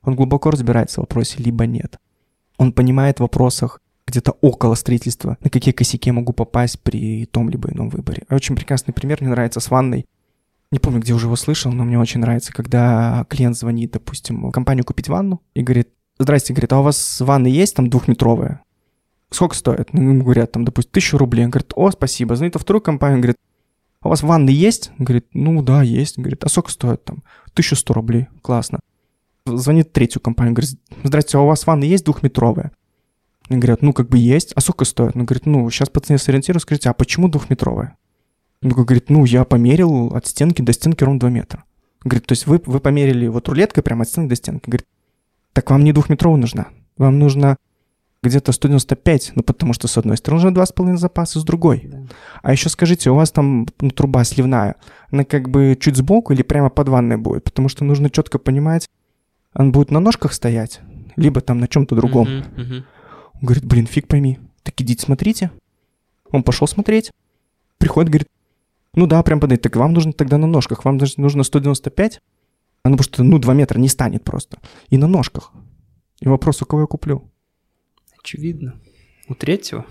Он глубоко разбирается в вопросе, либо нет. Он понимает в вопросах где-то около строительства, на какие косяки я могу попасть при том либо ином выборе. Очень прекрасный пример мне нравится с ванной. Не помню, где уже его слышал, но мне очень нравится, когда клиент звонит, допустим, в компанию купить ванну и говорит, здрасте, говорит, а у вас ванны есть там двухметровая? Сколько стоит? Ну, говорят, там, допустим, тысячу рублей. Он говорит, о, спасибо. Звонит во вторую компанию, говорит, у вас ванны есть? Он говорит, ну да, есть. Он говорит, а сколько стоит там? 1100 рублей. Классно. Звонит третью компанию, говорит, здрасте, а у вас ванны есть двухметровая? Они говорят, ну, как бы есть. А сколько стоит? Он говорит, ну, сейчас пацаны сориентирую, скажите, а почему двухметровая? Он говорит, ну, я померил от стенки до стенки ровно 2 метра. Говорит, то есть вы, вы померили вот рулеткой прямо от стенки до стенки. Говорит, так вам не двухметровая нужна. Вам нужно где-то 195, ну, потому что с одной стороны уже 2,5 запаса, с другой. Да. А еще скажите, у вас там ну, труба сливная, она как бы чуть сбоку или прямо под ванной будет? Потому что нужно четко понимать, он будет на ножках стоять, либо там на чем-то другом. Uh-huh, uh-huh. Он говорит, блин, фиг пойми. Так идите смотрите. Он пошел смотреть. Приходит, говорит, ну да, прям подойти. Так вам нужно тогда на ножках. Вам нужно 195. А ну, потому что, ну, 2 метра не станет просто. И на ножках. И вопрос, у кого я куплю? Очевидно. У третьего?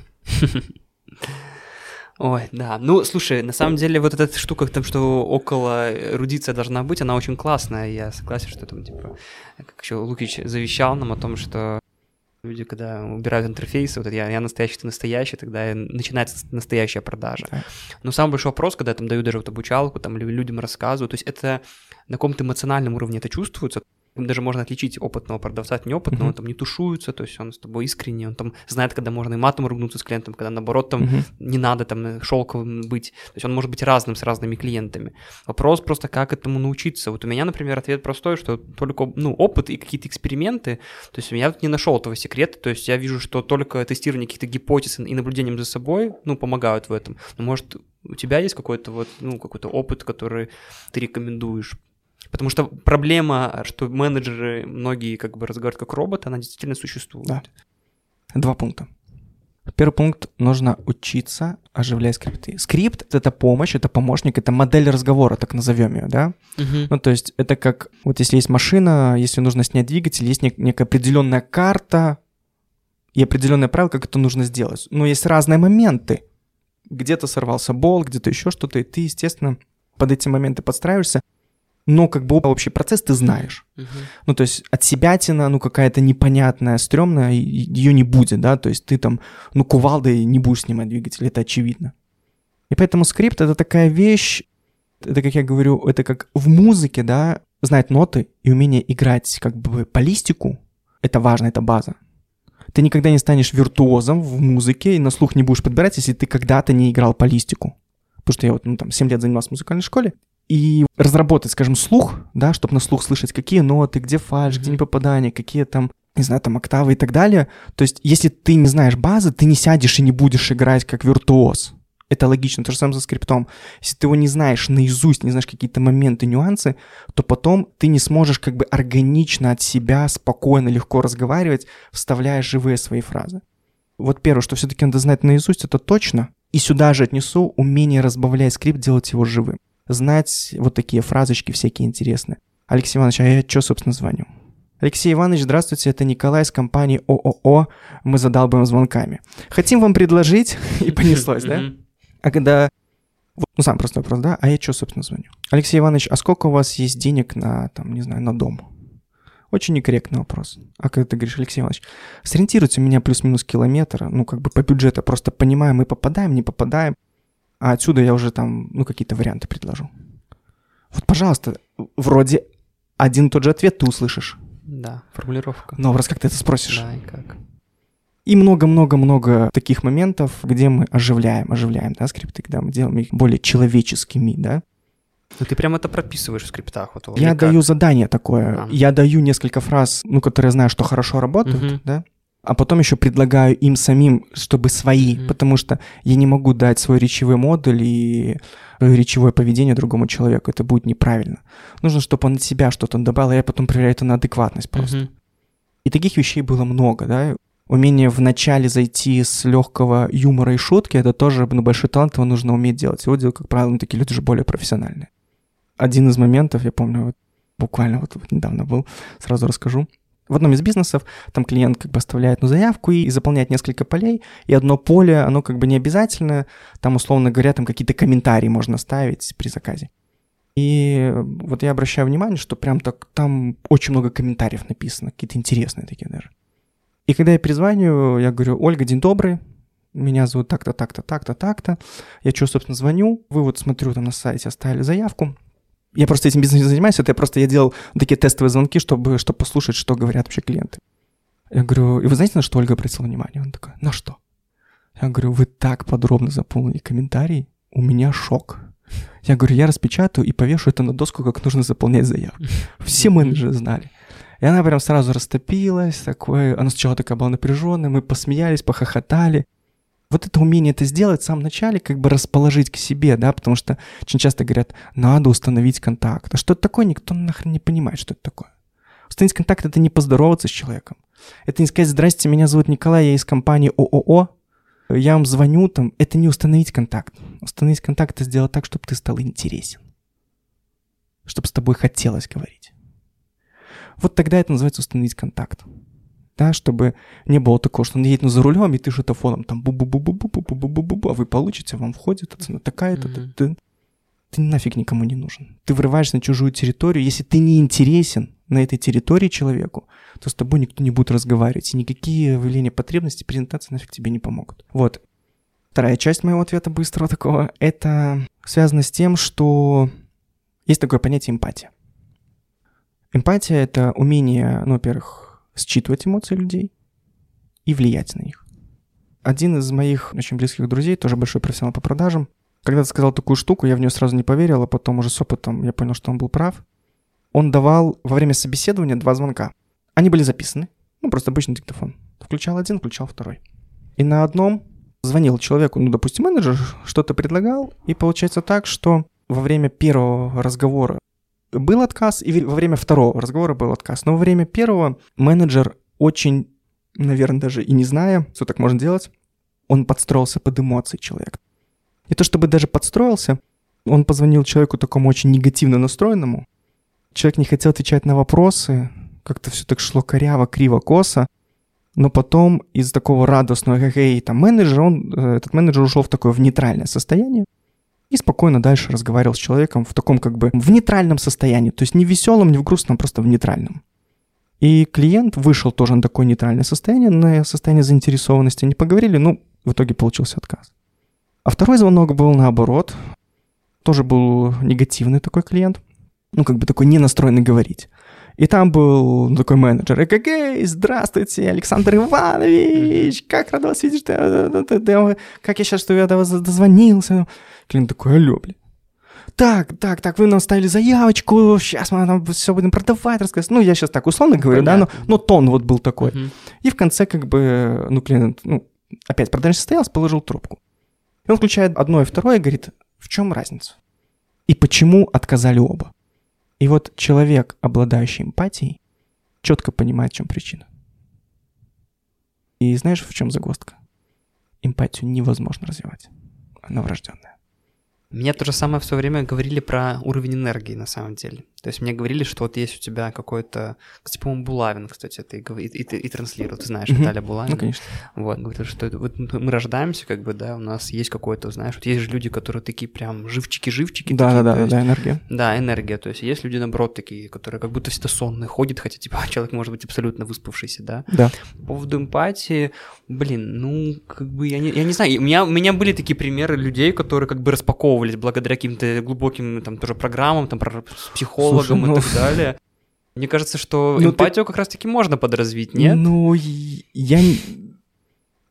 Ой, да. Ну, слушай, на самом деле вот эта штука, там, что около эрудиция должна быть, она очень классная. Я согласен, что там, типа, как еще Лукич завещал нам о том, что Люди, когда убирают интерфейсы, вот это я, я настоящий, ты настоящий, тогда начинается настоящая продажа. Да. Но самый большой вопрос, когда я там даю даже вот обучалку, там людям рассказываю, то есть это на каком-то эмоциональном уровне это чувствуется, даже можно отличить опытного продавца от неопытного, mm-hmm. он там не тушуется, то есть он с тобой искренний, он там знает, когда можно и матом ругнуться с клиентом, когда наоборот там mm-hmm. не надо там шелковым быть, то есть он может быть разным с разными клиентами. Вопрос просто, как этому научиться. Вот у меня, например, ответ простой, что только, ну, опыт и какие-то эксперименты, то есть я тут не нашел этого секрета, то есть я вижу, что только тестирование каких-то гипотез и наблюдением за собой, ну, помогают в этом. Но, может, у тебя есть какой-то вот, ну, какой-то опыт, который ты рекомендуешь Потому что проблема, что менеджеры многие как бы разговаривают как роботы, она действительно существует. Да. Два пункта. Первый пункт – нужно учиться оживлять скрипты. Скрипт – это помощь, это помощник, это модель разговора, так назовем ее, да? Угу. Ну, то есть это как, вот если есть машина, если нужно снять двигатель, есть нек- некая определенная карта и определенное правило, как это нужно сделать. Но есть разные моменты. Где-то сорвался болт, где-то еще что-то, и ты, естественно, под эти моменты подстраиваешься но как бы общий процесс ты знаешь. Uh-huh. Ну, то есть от себятина, ну, какая-то непонятная, стрёмная, ее не будет, да, то есть ты там, ну, кувалдой не будешь снимать двигатель, это очевидно. И поэтому скрипт — это такая вещь, это, как я говорю, это как в музыке, да, знать ноты и умение играть как бы по листику, это важно, это база. Ты никогда не станешь виртуозом в музыке и на слух не будешь подбирать, если ты когда-то не играл по листику. Потому что я вот, ну, там, 7 лет занимался в музыкальной школе, и разработать, скажем, слух, да, чтобы на слух слышать, какие ноты, где фальш, где не попадание, какие там, не знаю, там октавы и так далее. То есть, если ты не знаешь базы, ты не сядешь и не будешь играть как виртуоз. Это логично, то же самое со скриптом. Если ты его не знаешь наизусть, не знаешь какие-то моменты, нюансы, то потом ты не сможешь как бы органично от себя спокойно, легко разговаривать, вставляя живые свои фразы. Вот первое, что все-таки надо знать наизусть, это точно. И сюда же отнесу умение разбавлять скрипт, делать его живым знать вот такие фразочки всякие интересные. Алексей Иванович, а я что, собственно, звоню? Алексей Иванович, здравствуйте, это Николай из компании ООО «Мы задалбываем звонками». Хотим вам предложить, [laughs] и понеслось, да? А когда Ну, самый простой вопрос, да? А я что, собственно, звоню? Алексей Иванович, а сколько у вас есть денег на, там, не знаю, на дом? Очень некорректный вопрос. А когда ты говоришь, Алексей Иванович, сориентируйте меня плюс-минус километр, ну, как бы по бюджету, просто понимаем, мы попадаем, не попадаем, а отсюда я уже там, ну, какие-то варианты предложу. Вот, пожалуйста, вроде один и тот же ответ ты услышишь. Да, формулировка. Но раз как ты это спросишь. Да, и как. И много-много-много таких моментов, где мы оживляем, оживляем, да, скрипты, когда мы делаем их более человеческими, да. Ну ты прям это прописываешь в скриптах. Вот, я даю задание такое, а. я даю несколько фраз, ну, которые я знаю, что хорошо работают, угу. да, а потом еще предлагаю им самим, чтобы свои, mm-hmm. потому что я не могу дать свой речевой модуль и речевое поведение другому человеку, это будет неправильно. Нужно, чтобы он от себя что-то добавил, а я потом проверяю это на адекватность просто. Mm-hmm. И таких вещей было много, да. Умение вначале зайти с легкого юмора и шутки, это тоже ну, большой талант, его нужно уметь делать. Его делают, как правило, ну, такие люди уже более профессиональные. Один из моментов, я помню, вот, буквально вот, вот недавно был, сразу расскажу в одном из бизнесов там клиент как бы оставляет ну, заявку и, и заполняет несколько полей, и одно поле, оно как бы не обязательно, там, условно говоря, там какие-то комментарии можно ставить при заказе. И вот я обращаю внимание, что прям так там очень много комментариев написано, какие-то интересные такие даже. И когда я перезваниваю, я говорю, Ольга, день добрый, меня зовут так-то, так-то, так-то, так-то. Я что, собственно, звоню, вы вот смотрю там на сайте, оставили заявку, я просто этим бизнесом занимаюсь, это я просто я делал такие тестовые звонки, чтобы, чтобы послушать, что говорят вообще клиенты. Я говорю, и вы знаете, на что Ольга обратила внимание? Он такой, на что? Я говорю, вы так подробно заполнили комментарий, у меня шок. Я говорю, я распечатаю и повешу это на доску, как нужно заполнять заявку. [laughs] Все менеджеры знали. И она прям сразу растопилась, такой, она сначала такая была напряженная, мы посмеялись, похохотали вот это умение это сделать в самом начале, как бы расположить к себе, да, потому что очень часто говорят, надо установить контакт. А что это такое, никто нахрен не понимает, что это такое. Установить контакт — это не поздороваться с человеком. Это не сказать, здрасте, меня зовут Николай, я из компании ООО, я вам звоню там. Это не установить контакт. Установить контакт — это сделать так, чтобы ты стал интересен. Чтобы с тобой хотелось говорить. Вот тогда это называется установить контакт да, чтобы не было такого, что он едет ну, за рулем, и ты что-то фоном там бу бу бу бу бу бу бу бу бу бу а вы получите, вам входит цена такая-то, mm-hmm. ты, ты нафиг никому не нужен. Ты врываешься на чужую территорию, если ты не интересен на этой территории человеку, то с тобой никто не будет разговаривать, и никакие выявления потребностей, презентации нафиг тебе не помогут. Вот. Вторая часть моего ответа быстрого такого, это связано с тем, что есть такое понятие эмпатия. Эмпатия — это умение, ну, во-первых, считывать эмоции людей и влиять на них. Один из моих очень близких друзей, тоже большой профессионал по продажам, когда-то сказал такую штуку, я в нее сразу не поверил, а потом уже с опытом я понял, что он был прав. Он давал во время собеседования два звонка. Они были записаны, ну просто обычный диктофон. Включал один, включал второй. И на одном звонил человеку, ну, допустим, менеджер что-то предлагал, и получается так, что во время первого разговора был отказ, и во время второго разговора был отказ. Но во время первого менеджер очень, наверное, даже и не зная, что так можно делать, он подстроился под эмоции человека. И то, чтобы даже подстроился, он позвонил человеку такому очень негативно настроенному. Человек не хотел отвечать на вопросы, как-то все так шло коряво, криво, косо. Но потом из такого радостного хе там менеджера, он, э, этот менеджер ушел в такое в нейтральное состояние и спокойно дальше разговаривал с человеком в таком как бы в нейтральном состоянии, то есть не веселом, не в грустном, просто в нейтральном. И клиент вышел тоже на такое нейтральное состояние, на состояние заинтересованности. Не поговорили, ну, в итоге получился отказ. А второй звонок был наоборот. Тоже был негативный такой клиент. Ну, как бы такой не настроенный говорить. И там был такой менеджер. ЭКГ, здравствуйте, Александр Иванович, как рад вас видеть, как я сейчас, что я до вас дозвонился. Клиент такой, алло, блин. Так, так, так, вы нам ставили заявочку, сейчас мы там все будем продавать, рассказать. Ну, я сейчас так условно говорю, Понятно. да, но, но тон вот был такой. Uh-huh. И в конце как бы, ну, клиент, ну, опять продажа состоялась, положил трубку. И он включает одно и второе и говорит, в чем разница? И почему отказали оба? И вот человек, обладающий эмпатией, четко понимает, в чем причина. И знаешь, в чем загвоздка? Эмпатию невозможно развивать. Она врожденная. Мне то же самое в свое время говорили про уровень энергии, на самом деле. То есть мне говорили, что вот есть у тебя какой-то... Кстати, по-моему, Булавин, кстати, это и, и, и, и транслировал. Ты знаешь, Виталия Булавин. Ну, конечно. Вот, говорит, что это, вот мы рождаемся, как бы, да, у нас есть какой-то, знаешь, вот есть же люди, которые такие прям живчики-живчики. Да, да, энергия. Да, энергия. То есть есть люди, наоборот, такие, которые как будто всегда сонные ходят, хотя, типа, [laughs] человек может быть абсолютно выспавшийся, да? Да. По поводу эмпатии, блин, ну, как бы, я не, я не знаю, у меня, у меня были такие примеры людей, которые как бы распаковывались благодаря каким-то глубоким, там, тоже программам, там, с психологом Слушай, ну... и так далее. Мне кажется, что [laughs] ну, эмпатию ты... как раз-таки можно подразвить, нет? Ну, я...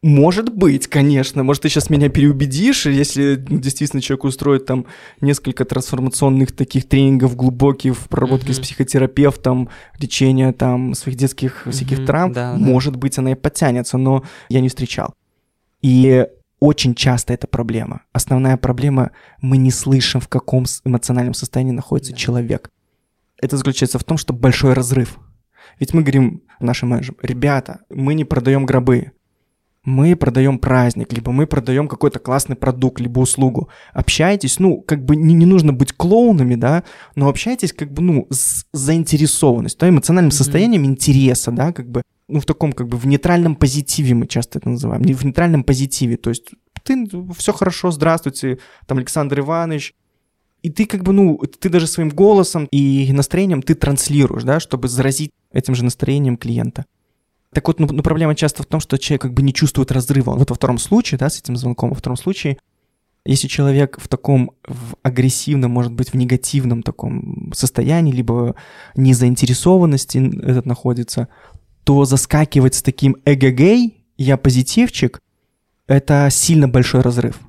Может быть, конечно. Может, ты сейчас меня переубедишь, если действительно человек устроит там несколько трансформационных таких тренингов глубоких в проработке mm-hmm. с психотерапевтом, лечение там своих детских mm-hmm. всяких травм, да, может да. быть, она и подтянется, но я не встречал. И очень часто это проблема. Основная проблема — мы не слышим, в каком эмоциональном состоянии находится да. человек. Это заключается в том, что большой разрыв. Ведь мы говорим нашим менеджерам, ребята, мы не продаем гробы, мы продаем праздник, либо мы продаем какой-то классный продукт, либо услугу. Общайтесь, ну, как бы не, не нужно быть клоунами, да, но общайтесь как бы, ну, с заинтересованностью, да, эмоциональным mm-hmm. состоянием интереса, да, как бы ну, в таком, как бы, в нейтральном позитиве мы часто это называем, не в нейтральном позитиве, то есть ты, все хорошо, здравствуйте, там, Александр Иванович, и ты как бы, ну, ты даже своим голосом и настроением ты транслируешь, да, чтобы заразить этим же настроением клиента. Так вот, ну, ну, проблема часто в том, что человек как бы не чувствует разрыва. Вот во втором случае, да, с этим звонком, во втором случае, если человек в таком в агрессивном, может быть, в негативном таком состоянии, либо незаинтересованности этот находится, то заскакивать с таким эгэгей, я позитивчик, это сильно большой разрыв.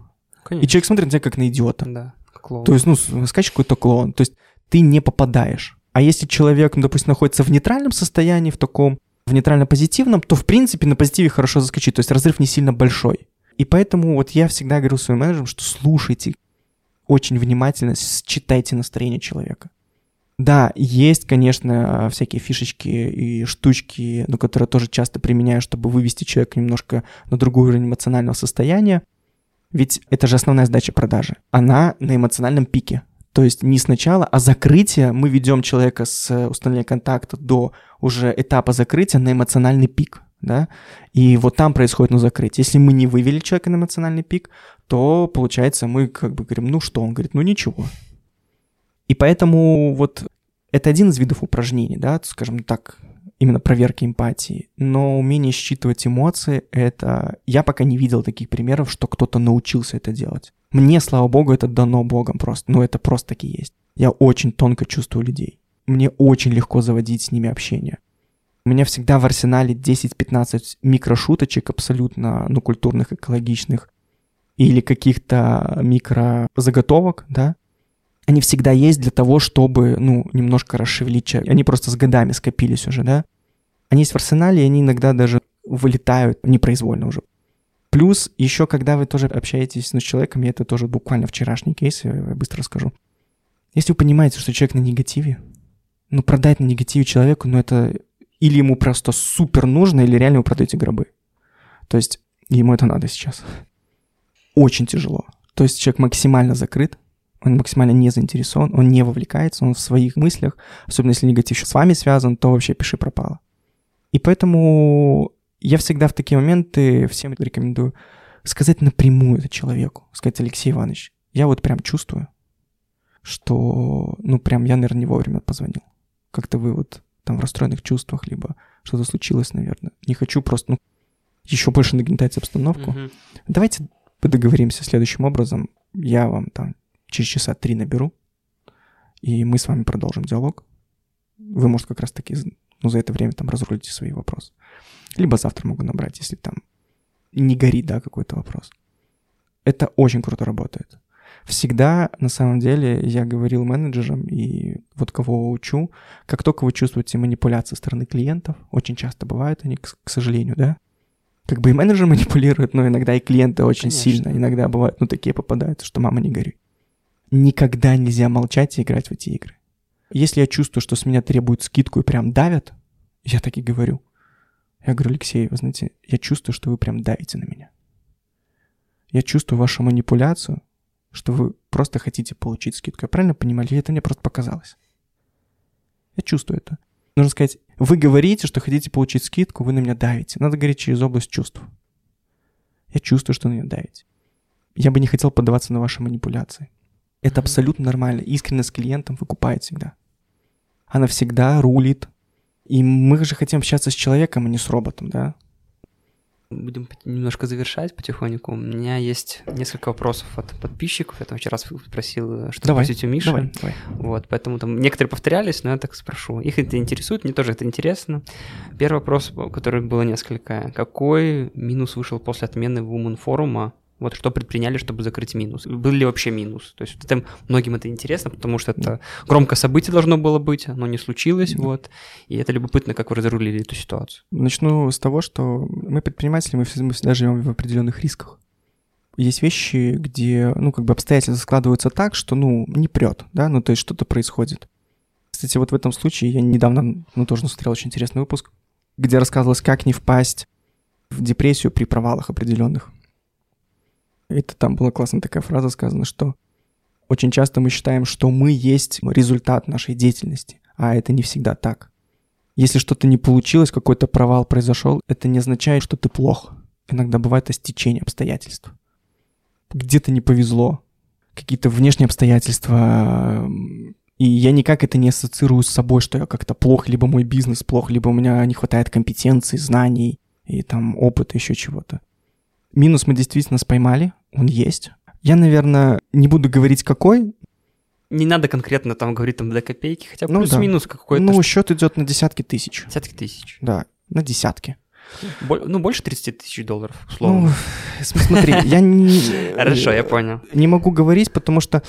Конечно. И человек смотрит на тебя как на идиота. Да, клоун. То есть, ну, скачет какой-то клоун. То есть ты не попадаешь. А если человек, ну, допустим, находится в нейтральном состоянии, в таком, в нейтрально-позитивном, то, в принципе, на позитиве хорошо заскочить. То есть разрыв не сильно большой. И поэтому вот я всегда говорю своим менеджерам, что слушайте очень внимательно, читайте настроение человека. Да, есть, конечно, всякие фишечки и штучки, но которые тоже часто применяю, чтобы вывести человека немножко на другой уровень эмоционального состояния. Ведь это же основная задача продажи. Она на эмоциональном пике. То есть не сначала, а закрытие мы ведем человека с установления контакта до уже этапа закрытия на эмоциональный пик. Да? И вот там происходит ну, закрытие. Если мы не вывели человека на эмоциональный пик, то получается мы как бы говорим, ну что? Он говорит, ну ничего. И поэтому вот это один из видов упражнений, да, скажем так, именно проверки эмпатии. Но умение считывать эмоции — это... Я пока не видел таких примеров, что кто-то научился это делать. Мне, слава богу, это дано Богом просто. Ну, это просто таки есть. Я очень тонко чувствую людей. Мне очень легко заводить с ними общение. У меня всегда в арсенале 10-15 микрошуточек абсолютно, ну, культурных, экологичных, или каких-то микрозаготовок, да, они всегда есть для того, чтобы, ну, немножко расшевелить человека. Они просто с годами скопились уже, да. Они есть в арсенале, и они иногда даже вылетают непроизвольно уже. Плюс еще, когда вы тоже общаетесь ну, с человеком, я это тоже буквально вчерашний кейс, я быстро расскажу. Если вы понимаете, что человек на негативе, ну, продать на негативе человеку, ну, это или ему просто супер нужно, или реально вы продаете гробы. То есть ему это надо сейчас. Очень тяжело. То есть человек максимально закрыт, он максимально не заинтересован, он не вовлекается, он в своих мыслях, особенно если негатив с вами связан, то вообще пиши пропало. И поэтому я всегда в такие моменты всем рекомендую сказать напрямую это человеку, сказать, Алексей Иванович, я вот прям чувствую, что, ну, прям я, наверное, не вовремя позвонил. Как-то вы вот там в расстроенных чувствах, либо что-то случилось, наверное. Не хочу просто, ну, еще больше нагнетать обстановку. Mm-hmm. Давайте договоримся следующим образом. Я вам там через часа три наберу, и мы с вами продолжим диалог. Вы, может, как раз-таки ну, за это время там разрулите свои вопросы. Либо завтра могу набрать, если там не горит, да, какой-то вопрос. Это очень круто работает. Всегда, на самом деле, я говорил менеджерам и вот кого учу, как только вы чувствуете манипуляции со стороны клиентов, очень часто бывают они, к, к сожалению, да, как бы и менеджер манипулирует, но иногда и клиенты очень Конечно. сильно, иногда бывают, ну, такие попадаются, что мама не горюй никогда нельзя молчать и играть в эти игры. Если я чувствую, что с меня требуют скидку и прям давят, я так и говорю. Я говорю, Алексей, вы знаете, я чувствую, что вы прям давите на меня. Я чувствую вашу манипуляцию, что вы просто хотите получить скидку. Я правильно понимаю, это мне просто показалось? Я чувствую это. Нужно сказать, вы говорите, что хотите получить скидку, вы на меня давите. Надо говорить через область чувств. Я чувствую, что на меня давите. Я бы не хотел поддаваться на ваши манипуляции. Это абсолютно нормально. Искренность с клиентом выкупает всегда. Она всегда рулит. И мы же хотим общаться с человеком, а не с роботом, да? будем немножко завершать потихоньку. У меня есть несколько вопросов от подписчиков. Я там вчера спросил, что давай, спросить у Миши. Давай, давай. Вот, поэтому там некоторые повторялись, но я так спрошу. Их это интересует, мне тоже это интересно. Первый вопрос, который было несколько. Какой минус вышел после отмены Woman форума вот что предприняли, чтобы закрыть минус? Был ли вообще минус? То есть это, многим это интересно, потому что это громкое событие должно было быть, оно не случилось, да. вот. И это любопытно, как вы разрулили эту ситуацию. Начну с того, что мы предприниматели, мы всегда живем в определенных рисках. Есть вещи, где, ну, как бы обстоятельства складываются так, что, ну, не прет, да, ну, то есть что-то происходит. Кстати, вот в этом случае я недавно, ну, тоже смотрел очень интересный выпуск, где рассказывалось, как не впасть в депрессию при провалах определенных. Это там была классная такая фраза сказана, что очень часто мы считаем, что мы есть результат нашей деятельности, а это не всегда так. Если что-то не получилось, какой-то провал произошел, это не означает, что ты плох. Иногда бывает стечение обстоятельств. Где-то не повезло, какие-то внешние обстоятельства, и я никак это не ассоциирую с собой, что я как-то плох, либо мой бизнес плох, либо у меня не хватает компетенций, знаний и там опыта, еще чего-то. Минус мы действительно споймали, он есть. Я, наверное, не буду говорить какой. Не надо конкретно там говорить там до копейки, хотя ну, плюс-минус да. какой-то. Ну, счет идет на десятки тысяч. Десятки тысяч. Да, на десятки. Ну, больше 30 тысяч долларов, условно. Ну, смотри, я не... [laughs] Хорошо, я понял. Не могу говорить, потому что,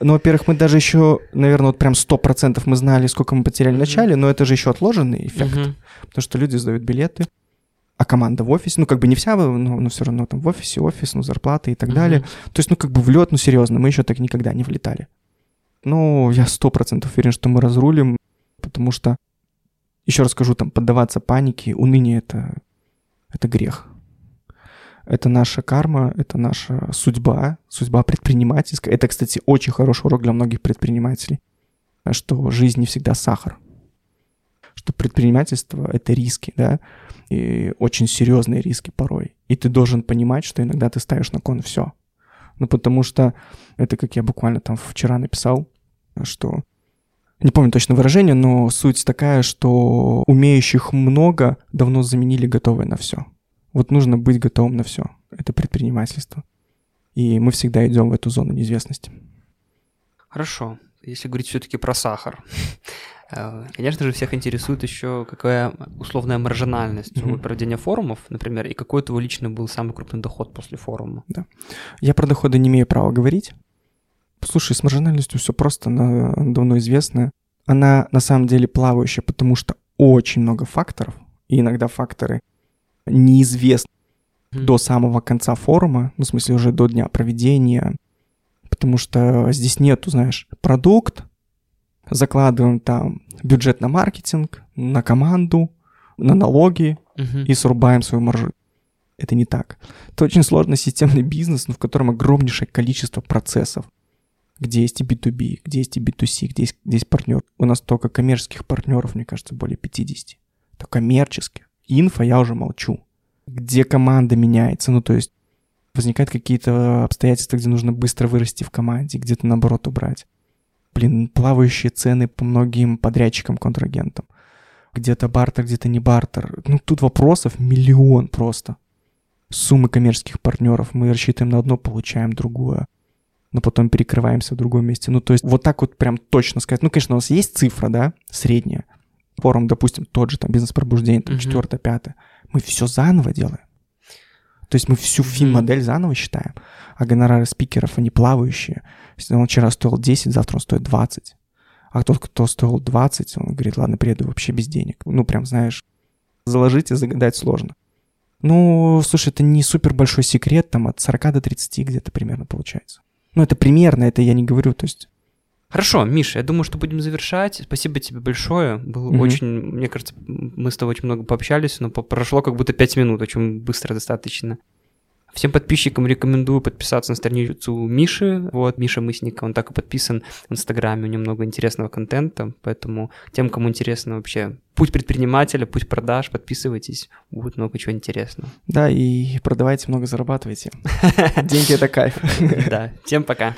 ну, во-первых, мы даже еще, наверное, вот прям 100% мы знали, сколько мы потеряли в начале, но это же еще отложенный эффект, потому что люди сдают билеты, а команда в офисе, ну, как бы не вся, но, но все равно там в офисе, офис, ну, зарплаты и так uh-huh. далее. То есть, ну, как бы в лед, ну, серьезно, мы еще так никогда не влетали. Ну, я сто процентов уверен, что мы разрулим, потому что, еще раз скажу, там, поддаваться панике, уныние — это, это грех. Это наша карма, это наша судьба, судьба предпринимательская. Это, кстати, очень хороший урок для многих предпринимателей, что жизнь не всегда сахар, что предпринимательство — это риски, да, и очень серьезные риски порой. И ты должен понимать, что иногда ты ставишь на кон все. Ну, потому что это, как я буквально там вчера написал, что не помню точно выражение, но суть такая, что умеющих много давно заменили готовые на все. Вот нужно быть готовым на все. Это предпринимательство. И мы всегда идем в эту зону неизвестности. Хорошо. Если говорить все-таки про сахар, [laughs] конечно же, всех интересует еще какая условная маржинальность mm-hmm. проведения форумов, например, и какой твой личный был самый крупный доход после форума. Да. Я про доходы не имею права говорить. Слушай, с маржинальностью все просто, она давно известно. Она на самом деле плавающая, потому что очень много факторов, и иногда факторы неизвестны mm-hmm. до самого конца форума, ну, в смысле, уже до дня проведения, потому что здесь нету, знаешь, продукт, закладываем там бюджет на маркетинг, на команду, на налоги uh-huh. и срубаем свою маржу. Это не так. Это очень сложный системный бизнес, но в котором огромнейшее количество процессов, где есть и B2B, где есть и B2C, где есть, где есть партнер. У нас только коммерческих партнеров, мне кажется, более 50. То коммерческих. Инфо я уже молчу. Где команда меняется, ну то есть возникают какие-то обстоятельства, где нужно быстро вырасти в команде, где-то наоборот убрать блин, плавающие цены по многим подрядчикам, контрагентам. Где-то бартер, где-то не бартер. Ну, тут вопросов миллион просто. Суммы коммерческих партнеров. Мы рассчитываем на одно, получаем другое. Но потом перекрываемся в другом месте. Ну, то есть вот так вот прям точно сказать. Ну, конечно, у нас есть цифра, да, средняя. Форум, допустим, тот же там бизнес-пробуждение, там, четвертое, пятое. Мы все заново делаем. То есть мы всю фин-модель заново считаем, а гонорары спикеров, они плавающие. Если он вчера стоил 10, завтра он стоит 20. А тот, кто стоил 20, он говорит, ладно, приеду вообще без денег. Ну, прям, знаешь, заложить и загадать сложно. Ну, слушай, это не супер большой секрет, там от 40 до 30 где-то примерно получается. Ну, это примерно, это я не говорю, то есть Хорошо, Миша, я думаю, что будем завершать. Спасибо тебе большое. Было mm-hmm. очень, мне кажется, мы с тобой очень много пообщались, но прошло как будто пять минут, очень быстро достаточно. Всем подписчикам рекомендую подписаться на страницу Миши. Вот, Миша Мысника, он так и подписан в Инстаграме, у него много интересного контента, поэтому тем, кому интересно вообще путь предпринимателя, путь продаж, подписывайтесь, будет много чего интересного. Да, и продавайте, много зарабатывайте. [laughs] Деньги — это кайф. Да, всем пока.